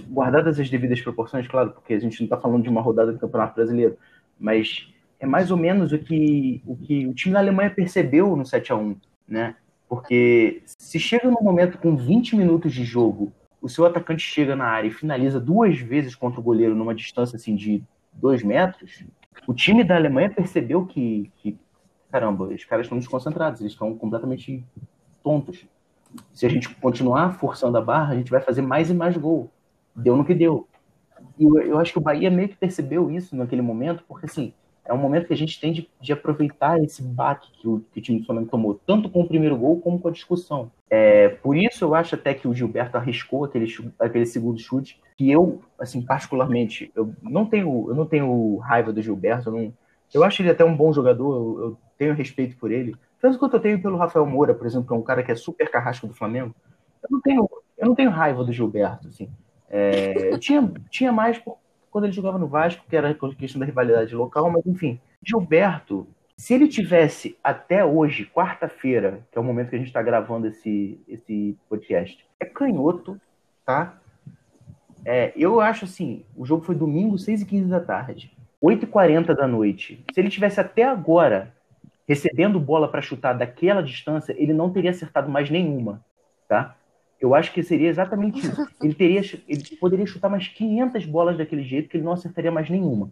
guardadas as devidas proporções, claro, porque a gente não está falando de uma rodada do Campeonato Brasileiro, mas é mais ou menos o que o, que o time da Alemanha percebeu no 7 a 1 né? Porque se chega no momento com 20 minutos de jogo, o seu atacante chega na área e finaliza duas vezes contra o goleiro numa distância assim de dois metros, o time da Alemanha percebeu que, que caramba, os caras estão desconcentrados, eles estão completamente tontos. Se a gente continuar forçando a barra, a gente vai fazer mais e mais gol. Deu no que deu. E eu, eu acho que o Bahia meio que percebeu isso naquele momento, porque assim, é um momento que a gente tem de, de aproveitar esse baque que o, que o, time do Flamengo tomou, tanto com o primeiro gol como com a discussão. É, por isso eu acho até que o Gilberto arriscou aquele, aquele segundo chute, que eu, assim, particularmente, eu não tenho, eu não tenho raiva do Gilberto, eu, não, eu acho ele até um bom jogador, eu, eu tenho respeito por ele. Tanto quanto eu tenho pelo Rafael Moura, por exemplo, que é um cara que é super carrasco do Flamengo. Eu não tenho, eu não tenho raiva do Gilberto, assim. É, eu tinha, tinha mais por, quando ele jogava no Vasco, que era questão da rivalidade local, mas enfim. Gilberto, se ele tivesse até hoje, quarta-feira, que é o momento que a gente está gravando esse, esse podcast, é canhoto, tá? É, eu acho assim, o jogo foi domingo, 6h15 da tarde. 8h40 da noite. Se ele tivesse até agora recebendo bola para chutar daquela distância, ele não teria acertado mais nenhuma, tá? Eu acho que seria exatamente isso. Ele, teria, ele poderia chutar mais 500 bolas daquele jeito que ele não acertaria mais nenhuma.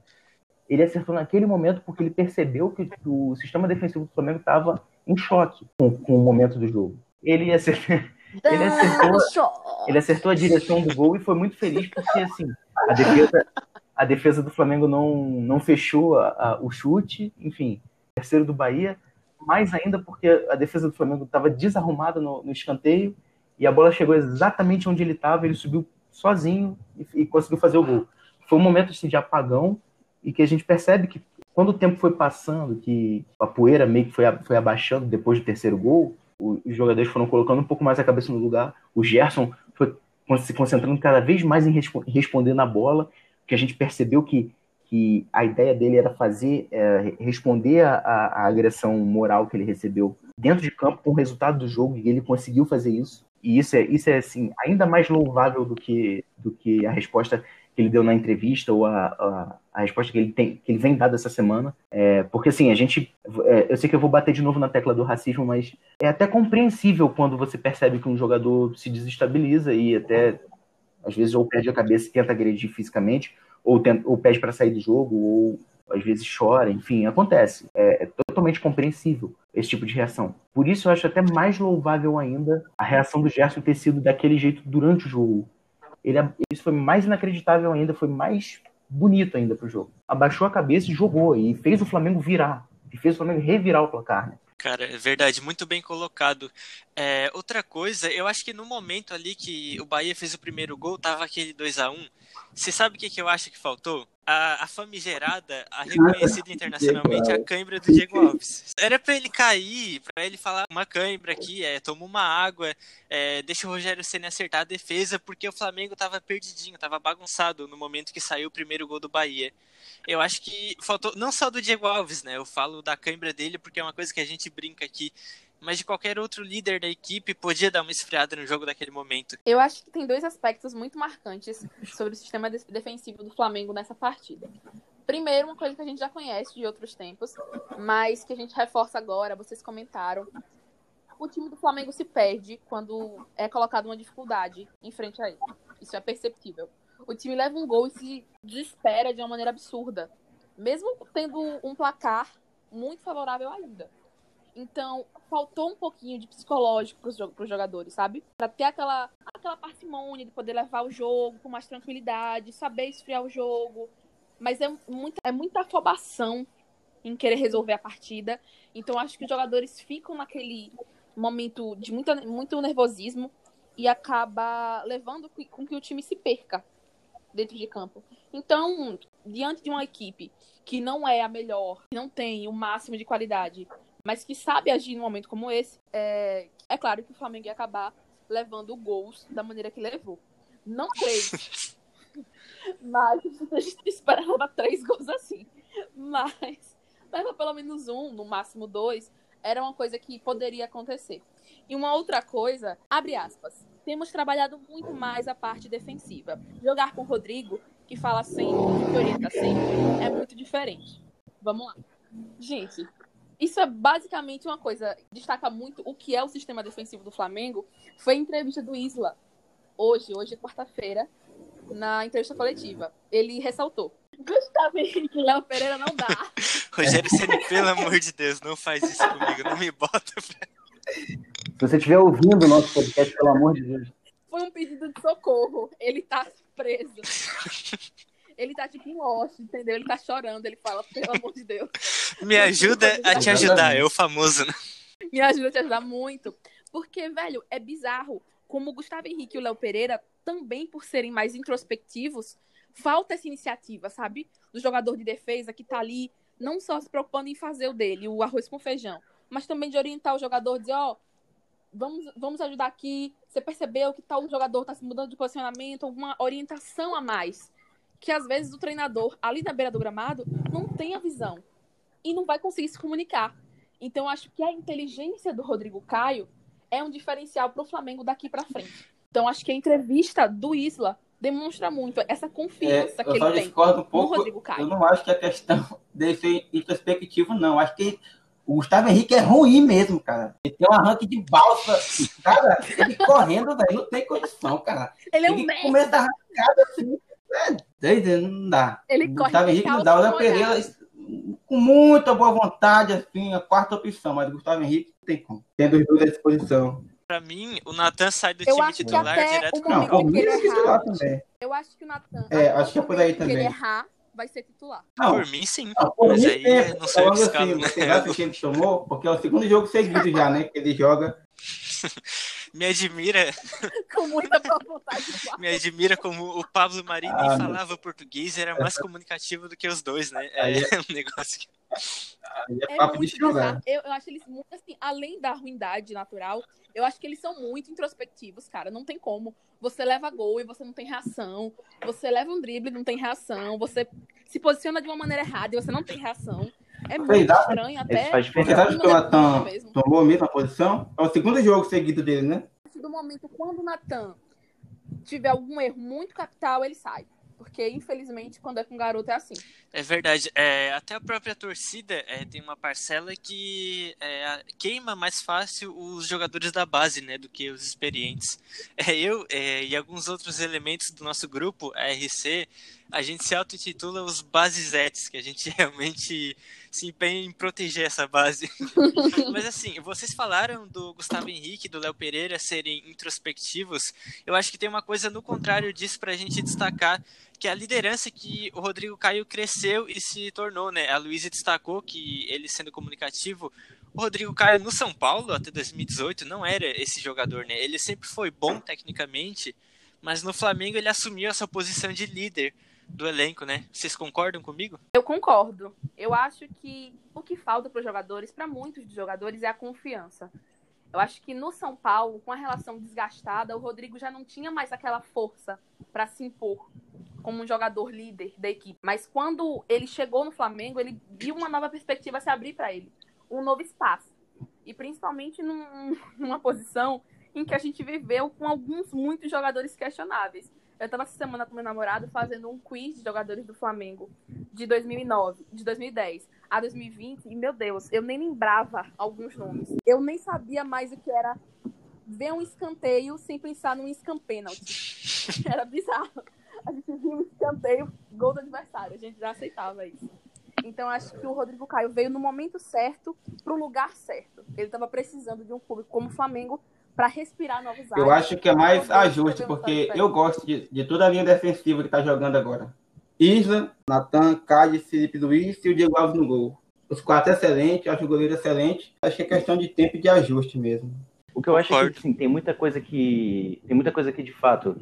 Ele acertou naquele momento porque ele percebeu que o sistema defensivo do Flamengo estava em choque com, com, o momento do jogo. Ele acertou, ele, acertou, ele acertou a direção do gol e foi muito feliz porque assim, a defesa, a defesa do Flamengo não, não fechou a, a, o chute, enfim, terceiro do Bahia, mais ainda porque a defesa do Flamengo estava desarrumada no, no escanteio e a bola chegou exatamente onde ele estava, ele subiu sozinho e, e, conseguiu fazer o gol. Foi um momento assim, de apagão e que a gente percebe que quando o tempo foi passando, que a poeira meio que foi, foi abaixando depois do terceiro gol, os jogadores foram colocando um pouco mais a cabeça no lugar. O Gerson foi se concentrando cada vez mais em responder na bola, que a gente percebeu que, que a ideia dele era fazer, é, responder à agressão moral que ele recebeu dentro de campo com o resultado do jogo, e ele conseguiu fazer isso. E isso é, isso é assim, ainda mais louvável do que, do que a resposta que ele deu na entrevista ou a, a, a, resposta que ele tem, que ele vem dado essa semana. É, porque assim, a gente. É, eu sei que eu vou bater de novo na tecla do racismo, mas é até compreensível quando você percebe que um jogador se desestabiliza e até às vezes ou perde a cabeça e tenta agredir fisicamente, ou, tenta, ou pede para sair do jogo, ou às vezes chora, enfim, acontece. É, é, totalmente compreensível esse tipo de reação. Por isso eu acho até mais louvável ainda a reação do Gerson ter sido daquele jeito durante o jogo. Ele, isso foi mais inacreditável ainda, foi mais bonito ainda pro jogo. Abaixou a cabeça e jogou, e fez o Flamengo virar. E fez o Flamengo revirar o placar, né? Cara, é verdade, muito bem colocado. É, outra coisa, eu acho que no momento ali que o Bahia fez o primeiro gol, tava aquele 2 a 1 Você sabe o que, que eu acho que faltou? A, a famigerada, a reconhecida internacionalmente, a cãibra do Diego Alves. Era para ele cair, para ele falar uma cãibra aqui, é, toma uma água, é, deixa o Rogério Senna acertar a defesa, porque o Flamengo tava perdidinho, tava bagunçado no momento que saiu o primeiro gol do Bahia eu acho que faltou, não só do Diego Alves, né? Eu falo da cãibra dele porque é uma coisa que a gente brinca aqui. Mas de qualquer outro líder da equipe podia dar uma esfriada no jogo daquele momento. Eu acho que tem dois aspectos muito marcantes sobre o sistema defensivo do Flamengo nessa partida. Primeiro, uma coisa que a gente já conhece de outros tempos, mas que a gente reforça agora, vocês comentaram. O time do Flamengo se perde quando é colocado uma dificuldade em frente a ele. Isso é perceptível o time leva um gol e se desespera de uma maneira absurda. Mesmo tendo um placar muito favorável ainda. Então, faltou um pouquinho de psicológico para os jogadores, sabe? Para ter aquela, aquela parcimônia de poder levar o jogo com mais tranquilidade, saber esfriar o jogo. Mas é muita, é muita afobação em querer resolver a partida. Então, acho que os jogadores ficam naquele momento de muita, muito nervosismo e acaba levando com que o time se perca dentro de campo. Então, diante de uma equipe que não é a melhor, que não tem o máximo de qualidade, mas que sabe agir num momento como esse, é, é claro que o Flamengo ia acabar levando gols da maneira que levou. Não três, mas a gente esperava três gols assim. Mas leva pelo menos um, no máximo dois, era uma coisa que poderia acontecer. E uma outra coisa, abre aspas, temos trabalhado muito mais a parte defensiva. Jogar com o Rodrigo, que fala sempre, que orienta sempre, é muito diferente. Vamos lá. Gente, isso é basicamente uma coisa, destaca muito o que é o sistema defensivo do Flamengo. Foi a entrevista do Isla, hoje, hoje é quarta-feira, na entrevista coletiva. Ele ressaltou. Gustavo Henrique Léo Pereira não dá. Rogério Ceni, pelo amor de Deus, não faz isso comigo, não me bota. Se você estiver ouvindo o nosso podcast, pelo amor de Deus. Foi um pedido de socorro. Ele tá preso. Ele tá tipo em Lost, entendeu? Ele tá chorando. Ele fala, pelo amor de Deus. Me ajuda a te ajudar, é o famoso, né? Me ajuda a te ajudar muito. Porque, velho, é bizarro. Como o Gustavo Henrique e o Léo Pereira, também por serem mais introspectivos, falta essa iniciativa, sabe? Do jogador de defesa que tá ali, não só se preocupando em fazer o dele, o arroz com feijão, mas também de orientar o jogador, dizer, ó, oh, vamos, vamos ajudar aqui. Você percebeu que tal jogador está se mudando de posicionamento, alguma orientação a mais. Que às vezes o treinador, ali na beira do gramado, não tem a visão e não vai conseguir se comunicar. Então, acho que a inteligência do Rodrigo Caio é um diferencial para o Flamengo daqui para frente. Então, acho que a entrevista do Isla demonstra muito essa confiança é, que ele tem um pouco, no Rodrigo Caio. Eu não acho que a questão desse ser introspectivo, não. Acho que o Gustavo Henrique é ruim mesmo, cara. Ele tem um arranque de balsa. Cara, ele correndo, velho, não tem condição, cara. Ele é um ele começa da arrancada assim. É, não dá. Ele o Gustavo Henrique não dá. O Léo Pereira, com muita boa vontade, assim, a quarta opção, mas o Gustavo Henrique não tem como. Tendo os dois à disposição. Pra mim, o Natan sai do eu time titular direto com o Não, Eu acho que o Natan. É, acho que é por aí também. ele errar, vai ser titular. Não, por mim, sim. Não, por mas mim, aí é, não sei o assim, né? Você acha que ele tomou? Porque é o segundo jogo seguido já, né? Que ele joga. Me admira. Com muita vontade. Me admira como o Pablo Marini ah, falava português e era mais comunicativo do que os dois, né? É, é um negócio que. É, é muito bizarro. Eu, eu acho eles muito assim, além da ruindade natural, eu acho que eles são muito introspectivos, cara. Não tem como. Você leva gol e você não tem reação. Você leva um drible e não tem reação. Você se posiciona de uma maneira errada e você não tem reação. É muito estranho até. Você acha que o Natan tomou a mesma posição? É o segundo jogo seguido dele, né? Do momento quando o Natan tiver algum erro muito capital, ele sai. Porque, infelizmente, quando é com garoto é assim. É verdade. É, até a própria torcida é, tem uma parcela que é, queima mais fácil os jogadores da base, né, do que os experientes. É, eu é, e alguns outros elementos do nosso grupo, a RC, a gente se auto-intitula os basezetes, que a gente realmente se empenha em proteger essa base. Mas assim, vocês falaram do Gustavo Henrique e do Léo Pereira serem introspectivos. Eu acho que tem uma coisa no contrário disso para a gente destacar, que é a liderança que o Rodrigo Caio cresceu e se tornou, né? A Luísa destacou que ele sendo comunicativo, o Rodrigo Caio no São Paulo até 2018 não era esse jogador, né? Ele sempre foi bom tecnicamente, mas no Flamengo ele assumiu essa posição de líder do elenco, né? Vocês concordam comigo? Eu concordo. Eu acho que o que falta para os jogadores, para muitos dos jogadores, é a confiança. Eu acho que no São Paulo, com a relação desgastada, o Rodrigo já não tinha mais aquela força para se impor como um jogador líder da equipe. Mas quando ele chegou no Flamengo, ele viu uma nova perspectiva se abrir para ele, um novo espaço. E principalmente num, numa posição em que a gente viveu com alguns muitos jogadores questionáveis. Eu estava essa semana com meu namorado fazendo um quiz de jogadores do Flamengo de 2009, de 2010 a 2020 e meu Deus, eu nem lembrava alguns nomes. Eu nem sabia mais o que era ver um escanteio sem pensar num escampênalti. Era bizarro. A gente via um escanteio, gol do adversário. A gente já aceitava isso. Então acho que o Rodrigo Caio veio no momento certo, para o lugar certo. Ele estava precisando de um público como o Flamengo para respirar novos ares. Eu acho que é mais ajuste, porque eu gosto de, de toda a linha defensiva que está jogando agora. Isla, Natan, Cádiz, Felipe Luiz e o Diego Alves no gol. Os quatro excelentes, acho o goleiro excelente. Acho que é questão de tempo e de ajuste mesmo. O que eu acho é que assim, tem muita coisa que. Tem muita coisa que, de fato,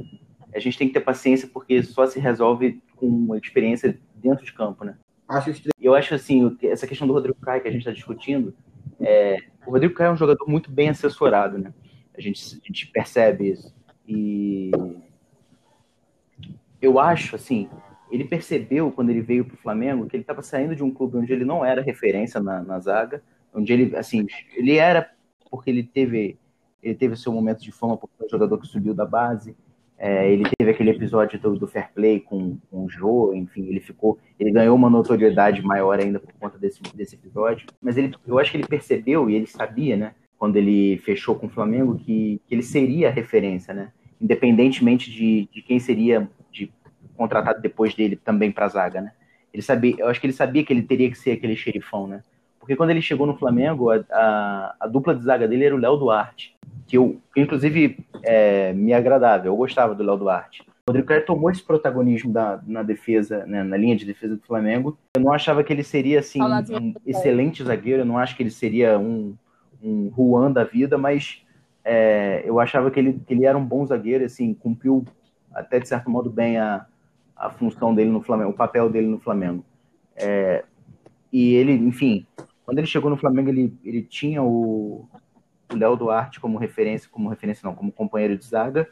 a gente tem que ter paciência, porque só se resolve com experiência dentro de campo, né? Acho Eu acho assim, essa questão do Rodrigo Caio que a gente está discutindo, é, o Rodrigo Caio é um jogador muito bem assessorado, né? A gente, a gente percebe isso. E eu acho, assim, ele percebeu quando ele veio para o Flamengo que ele estava saindo de um clube onde ele não era referência na, na, zaga, onde ele, assim, ele era porque ele teve ele teve seu momento de fama porque foi um jogador que subiu da base, é, ele teve aquele episódio do, do fair play com, com o Jô, enfim, ele ficou, ele ganhou uma notoriedade maior ainda por conta desse, desse episódio, mas ele, eu acho que ele percebeu e ele sabia, né, quando ele fechou com o Flamengo, que, que ele seria a referência, né? Independentemente de, de quem seria de, contratado depois dele também para a zaga, né? Ele sabia, eu acho que ele sabia que ele teria que ser aquele xerifão, né? Porque quando ele chegou no Flamengo, a, a, a dupla de zaga dele era o Léo Duarte, que eu, que inclusive é, me agradava, eu gostava do Léo Duarte. O Rodrigo Caio tomou esse protagonismo da, na defesa, né, na linha de defesa do Flamengo. Eu não achava que ele seria assim um excelente zagueiro, eu não acho que ele seria um um Juan da vida, mas é, eu achava que ele, que ele era um bom zagueiro, assim, cumpriu até de certo modo bem a, a função dele no Flamengo, o papel dele no Flamengo. É, e ele, enfim, quando ele chegou no Flamengo, ele, ele tinha o Léo Duarte como referência, como referência não, como companheiro de zaga.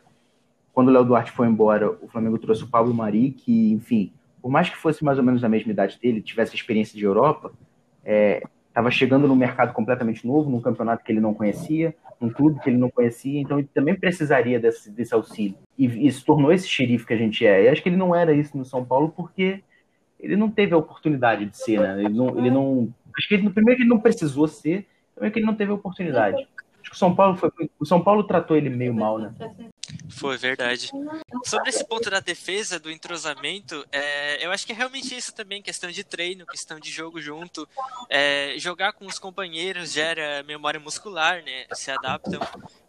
Quando o Léo Duarte foi embora, o Flamengo trouxe o Pablo Mari, que, enfim, por mais que fosse mais ou menos a mesma idade dele, tivesse experiência de Europa, é, estava chegando no mercado completamente novo, num campeonato que ele não conhecia, um clube que ele não conhecia, então ele também precisaria desse, desse auxílio. E, e se tornou esse xerife que a gente é. E acho que ele não era isso no São Paulo porque ele não teve a oportunidade de ser, né? Ele não, ele não acho que ele, primeiro que ele não precisou ser, também que ele não teve a oportunidade. Acho que o São Paulo foi, o São Paulo tratou ele meio mal, né? Foi verdade. Sobre esse ponto da defesa, do entrosamento, é, eu acho que é realmente isso também, questão de treino, questão de jogo junto. É, jogar com os companheiros gera memória muscular, né? Se adaptam.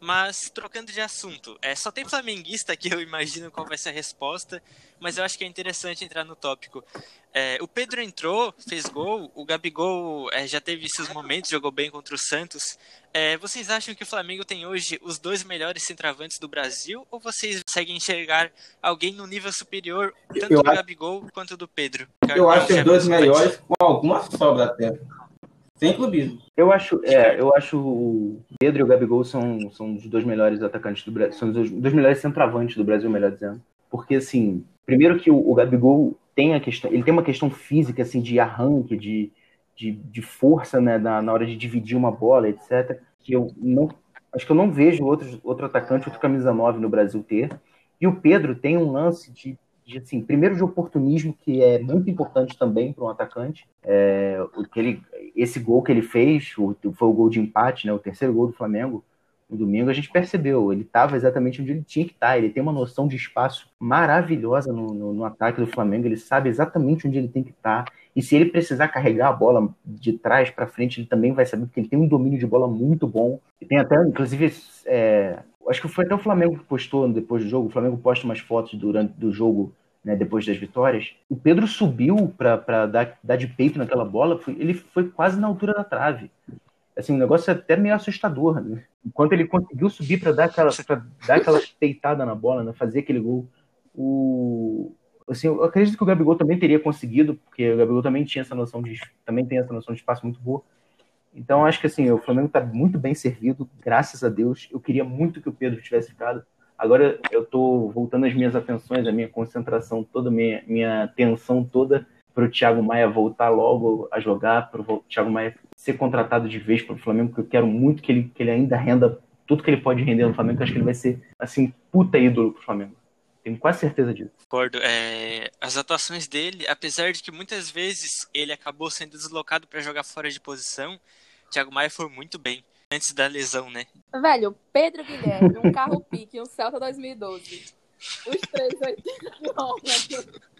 Mas, trocando de assunto, é, só tem flamenguista que eu imagino qual vai ser a resposta, mas eu acho que é interessante entrar no tópico. É, o Pedro entrou, fez gol, o Gabigol é, já teve seus momentos, jogou bem contra o Santos. É, vocês acham que o Flamengo tem hoje os dois melhores centravantes do Brasil ou vocês conseguem enxergar alguém no nível superior, tanto eu do acho... Gabigol quanto do Pedro? Eu acho que os dois melhores com alguma sobra até. Sem clubismo. Eu acho, é, eu acho o Pedro e o Gabigol são, são os dois melhores atacantes do Brasil, são os dois melhores centravantes do Brasil, melhor dizendo. Porque, assim, primeiro que o, o Gabigol tem a questão, ele tem uma questão física, assim, de arranque, de, de, de força, né, na, na hora de dividir uma bola, etc., que eu não, acho que eu não vejo outro, outro atacante, outro camisa 9 no Brasil ter. E o Pedro tem um lance de, de assim, primeiro de oportunismo, que é muito importante também para um atacante. É, ele, esse gol que ele fez, o, foi o gol de empate, né, o terceiro gol do Flamengo, no domingo, a gente percebeu, ele estava exatamente onde ele tinha que estar. Tá. Ele tem uma noção de espaço maravilhosa no, no, no, ataque do Flamengo, ele sabe exatamente onde ele tem que estar. Tá. E se ele precisar carregar a bola de trás para frente, ele também vai saber, porque ele tem um domínio de bola muito bom. E tem até, inclusive, é, acho que foi até o Flamengo que postou depois do jogo. O Flamengo posta umas fotos durante do jogo, né, depois das vitórias. O Pedro subiu para dar, dar de peito naquela bola, foi, ele foi quase na altura da trave. Assim, o negócio é até meio assustador, né? Enquanto ele conseguiu subir para dar aquela, dar aquela peitada na bola, né, fazer aquele gol, o assim, eu acredito que o Gabigol também teria conseguido, porque o Gabigol também tinha essa noção de também tem essa noção de espaço muito boa. Então acho que assim, o Flamengo está muito bem servido, graças a Deus. Eu queria muito que o Pedro tivesse ficado. Agora eu estou voltando as minhas atenções, a minha concentração toda, minha minha atenção toda para o Thiago Maia voltar logo a jogar, para o Thiago Maia ser contratado de vez para o Flamengo, porque eu quero muito que ele, que ele ainda renda tudo que ele pode render no Flamengo, que acho que ele vai ser assim puta ídolo para o Flamengo. Tenho quase certeza disso. Concordo. É, as atuações dele, apesar de que muitas vezes ele acabou sendo deslocado para jogar fora de posição, Thiago Maia foi muito bem antes da lesão, né? Velho, Pedro Guilherme, um carro pique, um Celta 2012. Os três 80 quilômetros.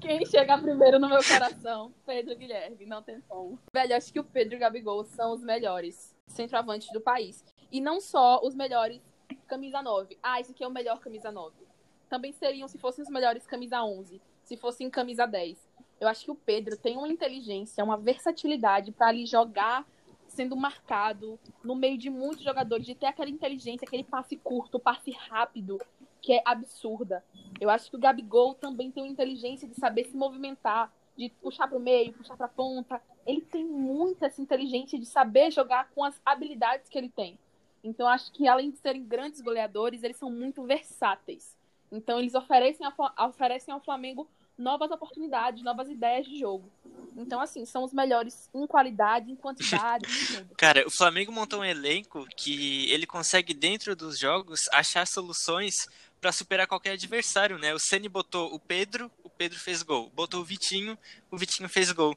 Quem chega primeiro no meu coração? Pedro Guilherme, não tem como. Velho, acho que o Pedro e o Gabigol são os melhores centroavantes do país. E não só os melhores camisa 9. Ah, esse aqui é o melhor camisa 9 também seriam se fossem os melhores camisa 11, se fossem camisa 10. Eu acho que o Pedro tem uma inteligência, uma versatilidade para ali jogar sendo marcado no meio de muitos jogadores, de ter aquela inteligência, aquele passe curto, passe rápido, que é absurda. Eu acho que o Gabigol também tem uma inteligência de saber se movimentar, de puxar para o meio, puxar para a ponta. Ele tem muita essa inteligência de saber jogar com as habilidades que ele tem. Então, acho que além de serem grandes goleadores, eles são muito versáteis. Então eles oferecem, a, oferecem ao Flamengo novas oportunidades, novas ideias de jogo. Então, assim, são os melhores em qualidade, em quantidade. Cara, o Flamengo montou um elenco que ele consegue, dentro dos jogos, achar soluções para superar qualquer adversário, né? O Ceni botou o Pedro, o Pedro fez gol. Botou o Vitinho, o Vitinho fez gol.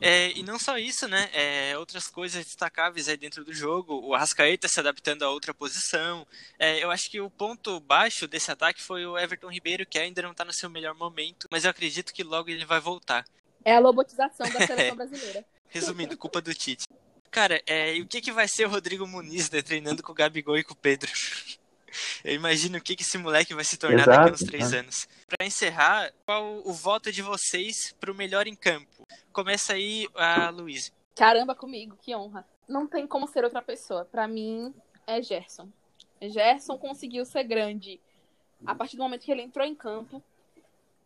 É, e não só isso, né? É, outras coisas destacáveis aí dentro do jogo. O Arrascaeta se adaptando a outra posição. É, eu acho que o ponto baixo desse ataque foi o Everton Ribeiro, que ainda não está no seu melhor momento, mas eu acredito que logo ele vai voltar. É a lobotização da seleção brasileira. Resumindo, culpa do Tite. Cara, é, e o que, que vai ser o Rodrigo Muniz né, treinando com o Gabigol e com o Pedro? Eu imagino o que, que esse moleque vai se tornar Exato, daqui a uns três né? anos. Para encerrar, qual o voto de vocês para o melhor em campo? Começa aí a Luiz. Caramba, comigo, que honra. Não tem como ser outra pessoa. Para mim, é Gerson. Gerson conseguiu ser grande a partir do momento que ele entrou em campo,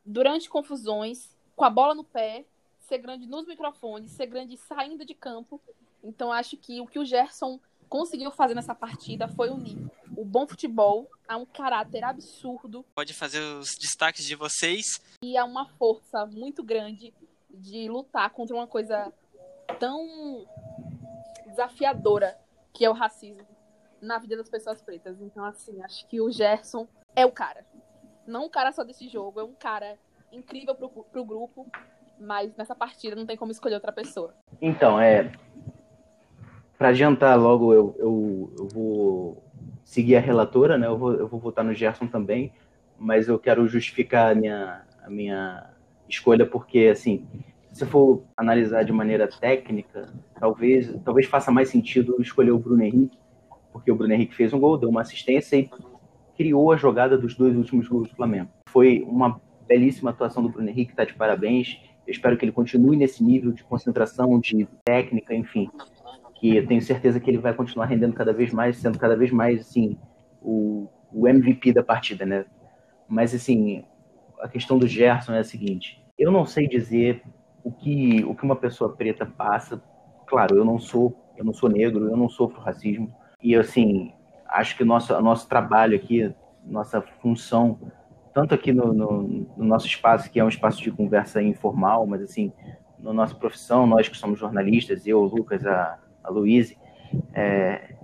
durante confusões, com a bola no pé, ser grande nos microfones, ser grande saindo de campo. Então, acho que o que o Gerson conseguiu fazer nessa partida foi unir o bom futebol a um caráter absurdo. Pode fazer os destaques de vocês. E a uma força muito grande de lutar contra uma coisa tão desafiadora que é o racismo na vida das pessoas pretas. Então, assim, acho que o Gerson é o cara. Não um cara só desse jogo, é um cara incrível pro, pro grupo, mas nessa partida não tem como escolher outra pessoa. Então, é para adiantar logo, eu, eu, eu, vou seguir a relatora, né? Eu vou, eu vou votar no Gerson também, mas eu quero justificar a minha, a minha escolha, porque, assim, se for analisar de maneira técnica, talvez, talvez faça mais sentido escolher o Bruno Henrique, porque o Bruno Henrique fez um gol, deu uma assistência e criou a jogada dos dois últimos gols do Flamengo. Foi uma belíssima atuação do Bruno Henrique, tá de parabéns. Eu espero que ele continue nesse nível de concentração, de técnica, enfim que eu tenho certeza que ele vai continuar rendendo cada vez mais, sendo cada vez mais assim o, o MVP da partida, né? Mas assim, a questão do Gerson é a seguinte: eu não sei dizer o que o que uma pessoa preta passa. Claro, eu não sou eu não sou negro, eu não sofro racismo e assim acho que o nosso nosso trabalho aqui, nossa função tanto aqui no, no, no nosso espaço que é um espaço de conversa informal, mas assim na nossa profissão, nós que somos jornalistas, eu, Lucas, a, a Luíse, é,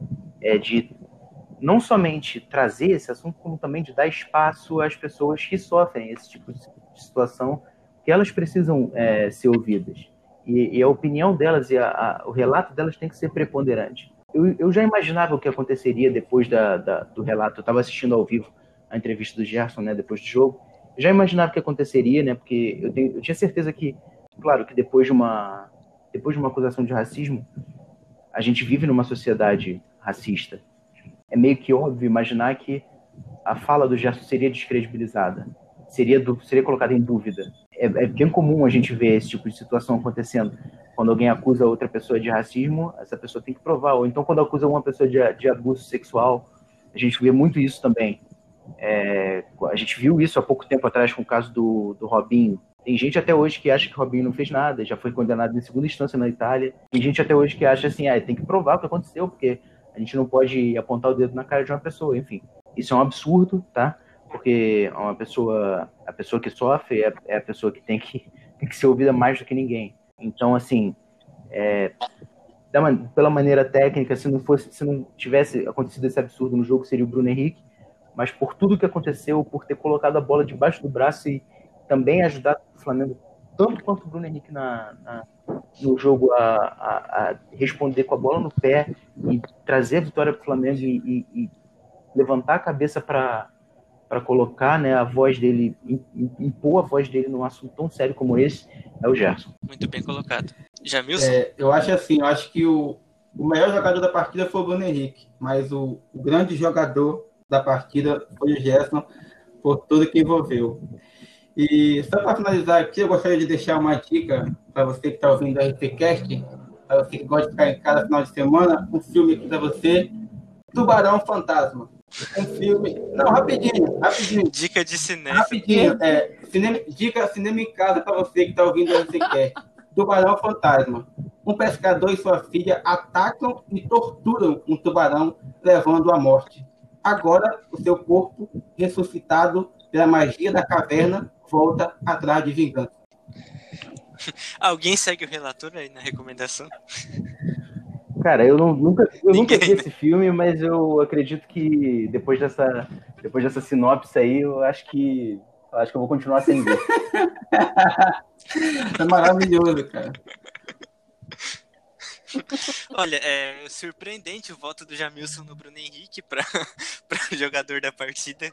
é de não somente trazer esse assunto, como também de dar espaço às pessoas que sofrem esse tipo de situação, que elas precisam é, ser ouvidas. E, e, a opinião delas e a, a, o relato delas tem que ser preponderante. Eu, eu já imaginava o que aconteceria depois da, da do relato. Eu estava assistindo ao vivo a entrevista do Gerson, né, depois do jogo. Eu já imaginava o que aconteceria, né, porque eu, tenho, eu tinha certeza que, claro, que depois de uma depois de uma acusação de racismo, a gente vive numa sociedade racista. É meio que óbvio imaginar que a fala do Gerson seria descredibilizada, seria, do, seria colocada em dúvida. É, é, bem comum a gente ver esse tipo de situação acontecendo. Quando alguém acusa outra pessoa de racismo, essa pessoa tem que provar. Ou então, quando acusa uma pessoa de, de abuso sexual, a gente vê muito isso também. É, a gente viu isso há pouco tempo atrás com o caso do, do Robinho. Tem gente até hoje que acha que Robinho não fez nada, já foi condenado em segunda instância na Itália. Tem gente até hoje que acha assim, ah, tem que provar o que aconteceu, porque a gente não pode apontar o dedo na cara de uma pessoa, enfim. Isso é um absurdo, tá? Porque uma pessoa, a pessoa que sofre é, é a pessoa que tem que, tem que ser ouvida mais do que ninguém. Então, assim, é, da, pela maneira técnica, se não fosse, se não tivesse acontecido esse absurdo no jogo, seria o Bruno Henrique. Mas por tudo que aconteceu, por ter colocado a bola debaixo do braço e também ajudar o Flamengo tanto quanto o Bruno Henrique na, na no jogo a, a, a, responder com a bola no pé e trazer a vitória para o Flamengo e, e, e, levantar a cabeça para para colocar né, a voz dele, impor a voz dele num assunto tão sério como esse, é o Gerson. Muito bem colocado. Jamilson? É, eu acho assim, eu acho que o, o melhor jogador da partida foi o Bruno Henrique, mas o, o grande jogador da partida foi o Gerson, por tudo que envolveu. E só para finalizar aqui, eu gostaria de deixar uma dica para você que está ouvindo a RPCast, para você que gosta de ficar em casa no final de semana, um filme aqui para você, Tubarão Fantasma. Um filme. Não, rapidinho, rapidinho. Dica de cinema. Rapidinho, é, cinema, dica cinema em casa para você que está ouvindo a RPCast. Tubarão Fantasma. Um pescador e sua filha atacam e torturam um tubarão, levando à morte. Agora, o seu corpo, ressuscitado pela magia da caverna, volta atrás de vingança. Alguém segue o relator aí na recomendação? Cara, eu não, nunca, eu nunca vi esse filme, mas eu acredito que depois dessa, depois dessa sinopse aí, eu acho que acho que eu vou continuar sem ver. é maravilhoso, cara. Olha, é surpreendente o voto do Jamilson no Bruno Henrique para jogador da partida.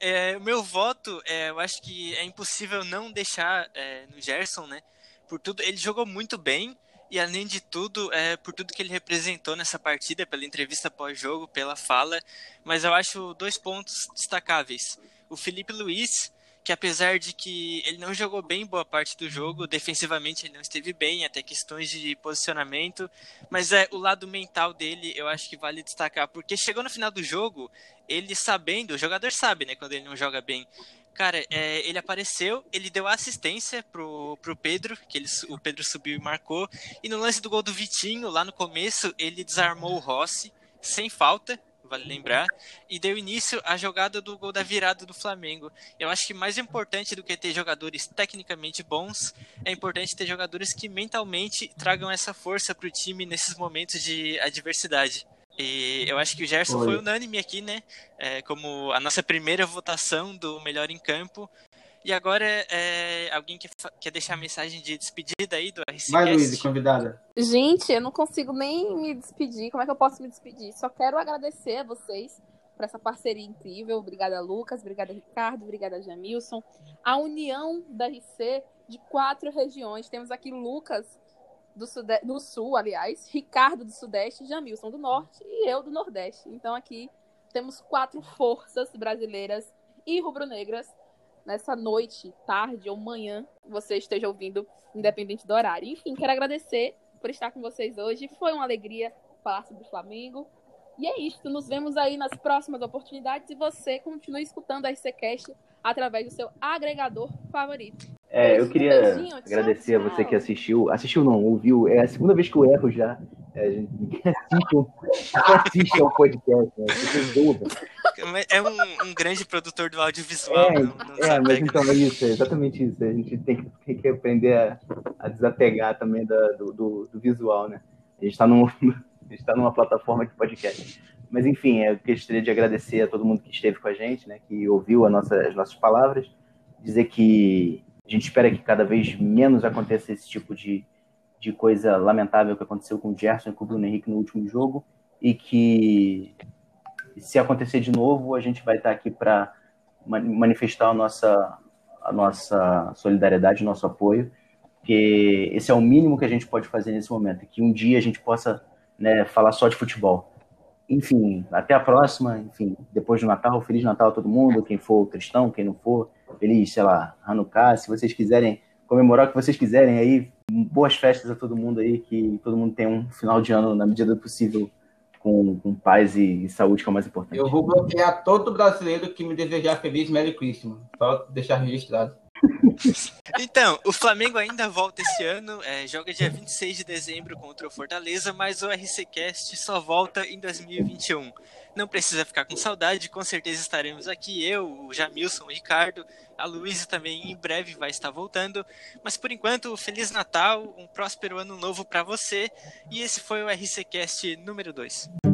É, meu voto, é, eu acho que é impossível não deixar é, no Gerson, né? Por tudo, ele jogou muito bem e além de tudo, é, por tudo que ele representou nessa partida, pela entrevista pós-jogo, pela fala. Mas eu acho dois pontos destacáveis. O Felipe Luiz, que apesar de que ele não jogou bem boa parte do jogo, defensivamente ele não esteve bem, até questões de posicionamento, mas é o lado mental dele, eu acho que vale destacar, porque chegou no final do jogo, ele sabendo, o jogador sabe, né, quando ele não joga bem. Cara, é, ele apareceu, ele deu assistência pro, pro Pedro, que ele, o Pedro subiu e marcou, e no lance do gol do Vitinho, lá no começo, ele desarmou o Rossi, sem falta, vale lembrar, e deu início à jogada do gol da virada do Flamengo. Eu acho que mais importante do que ter jogadores tecnicamente bons, é importante ter jogadores que mentalmente tragam essa força para o time nesses momentos de adversidade. E eu acho que o Gerson foi, foi unânime aqui, né? É, como a nossa primeira votação do melhor em campo. E agora, é, alguém quer, quer deixar a mensagem de despedida aí do RCS? Vai, Luiz, convidada. Gente, eu não consigo nem me despedir. Como é que eu posso me despedir? Só quero agradecer a vocês por essa parceria incrível. Obrigada, Lucas. Obrigada, Ricardo. Obrigada, Jamilson. A união da RC de quatro regiões. Temos aqui Lucas do, sude... do Sul, aliás, Ricardo do Sudeste, Jamilson do Norte e eu do Nordeste. Então aqui temos quatro forças brasileiras e rubro-negras nessa noite, tarde ou manhã, você esteja ouvindo, independente do horário. Enfim, quero agradecer por estar com vocês hoje. Foi uma alegria falar sobre o Flamengo. E é isso. Nos vemos aí nas próximas oportunidades e você continue escutando a RCCast através do seu agregador favorito. É, eu queria beijinho, agradecer tchau, a você que assistiu. Assistiu não, ouviu. É a segunda vez que eu erro já. É, a gente assiste, assiste ao podcast, né? É um, um, grande produtor do audiovisual. É, não, não é mas então é isso, é exatamente isso. A gente tem que, tem que aprender a, a desapegar também da, do, do, do, visual, né? A gente está num, tá numa plataforma de podcast. Mas enfim, eu gostaria de agradecer a todo mundo que esteve com a gente, né, que ouviu nossa, as nossas palavras, dizer que a gente espera que cada vez menos aconteça esse tipo de, de coisa lamentável que aconteceu com o Gerson e com o Bruno Henrique no último jogo e que se acontecer de novo, a gente vai estar aqui para manifestar a nossa, a nossa solidariedade, nosso apoio, porque esse é o mínimo que a gente pode fazer nesse momento, que um dia a gente possa né, falar só de futebol. Enfim, até a próxima. Enfim, depois do Natal, Feliz Natal a todo mundo, quem for cristão, quem não for, feliz, sei lá, Hanukkah, se vocês quiserem comemorar o que vocês quiserem aí, boas festas a todo mundo aí, que todo mundo tenha um final de ano na medida do possível com, com paz e, e, saúde, que é o mais importante. Eu vou bloquear todo brasileiro que me desejar feliz Merry Christmas, só deixar registrado. Então, o Flamengo ainda volta esse ano, é, joga dia 26 de dezembro contra o Fortaleza, mas o RCCast só volta em 2021. Não precisa ficar com saudade, com certeza estaremos aqui, eu, o Jamilson, o Ricardo, a Luísa também em breve vai estar voltando. Mas por enquanto, Feliz Natal, um próspero ano novo para você, e esse foi o RCCast número 2.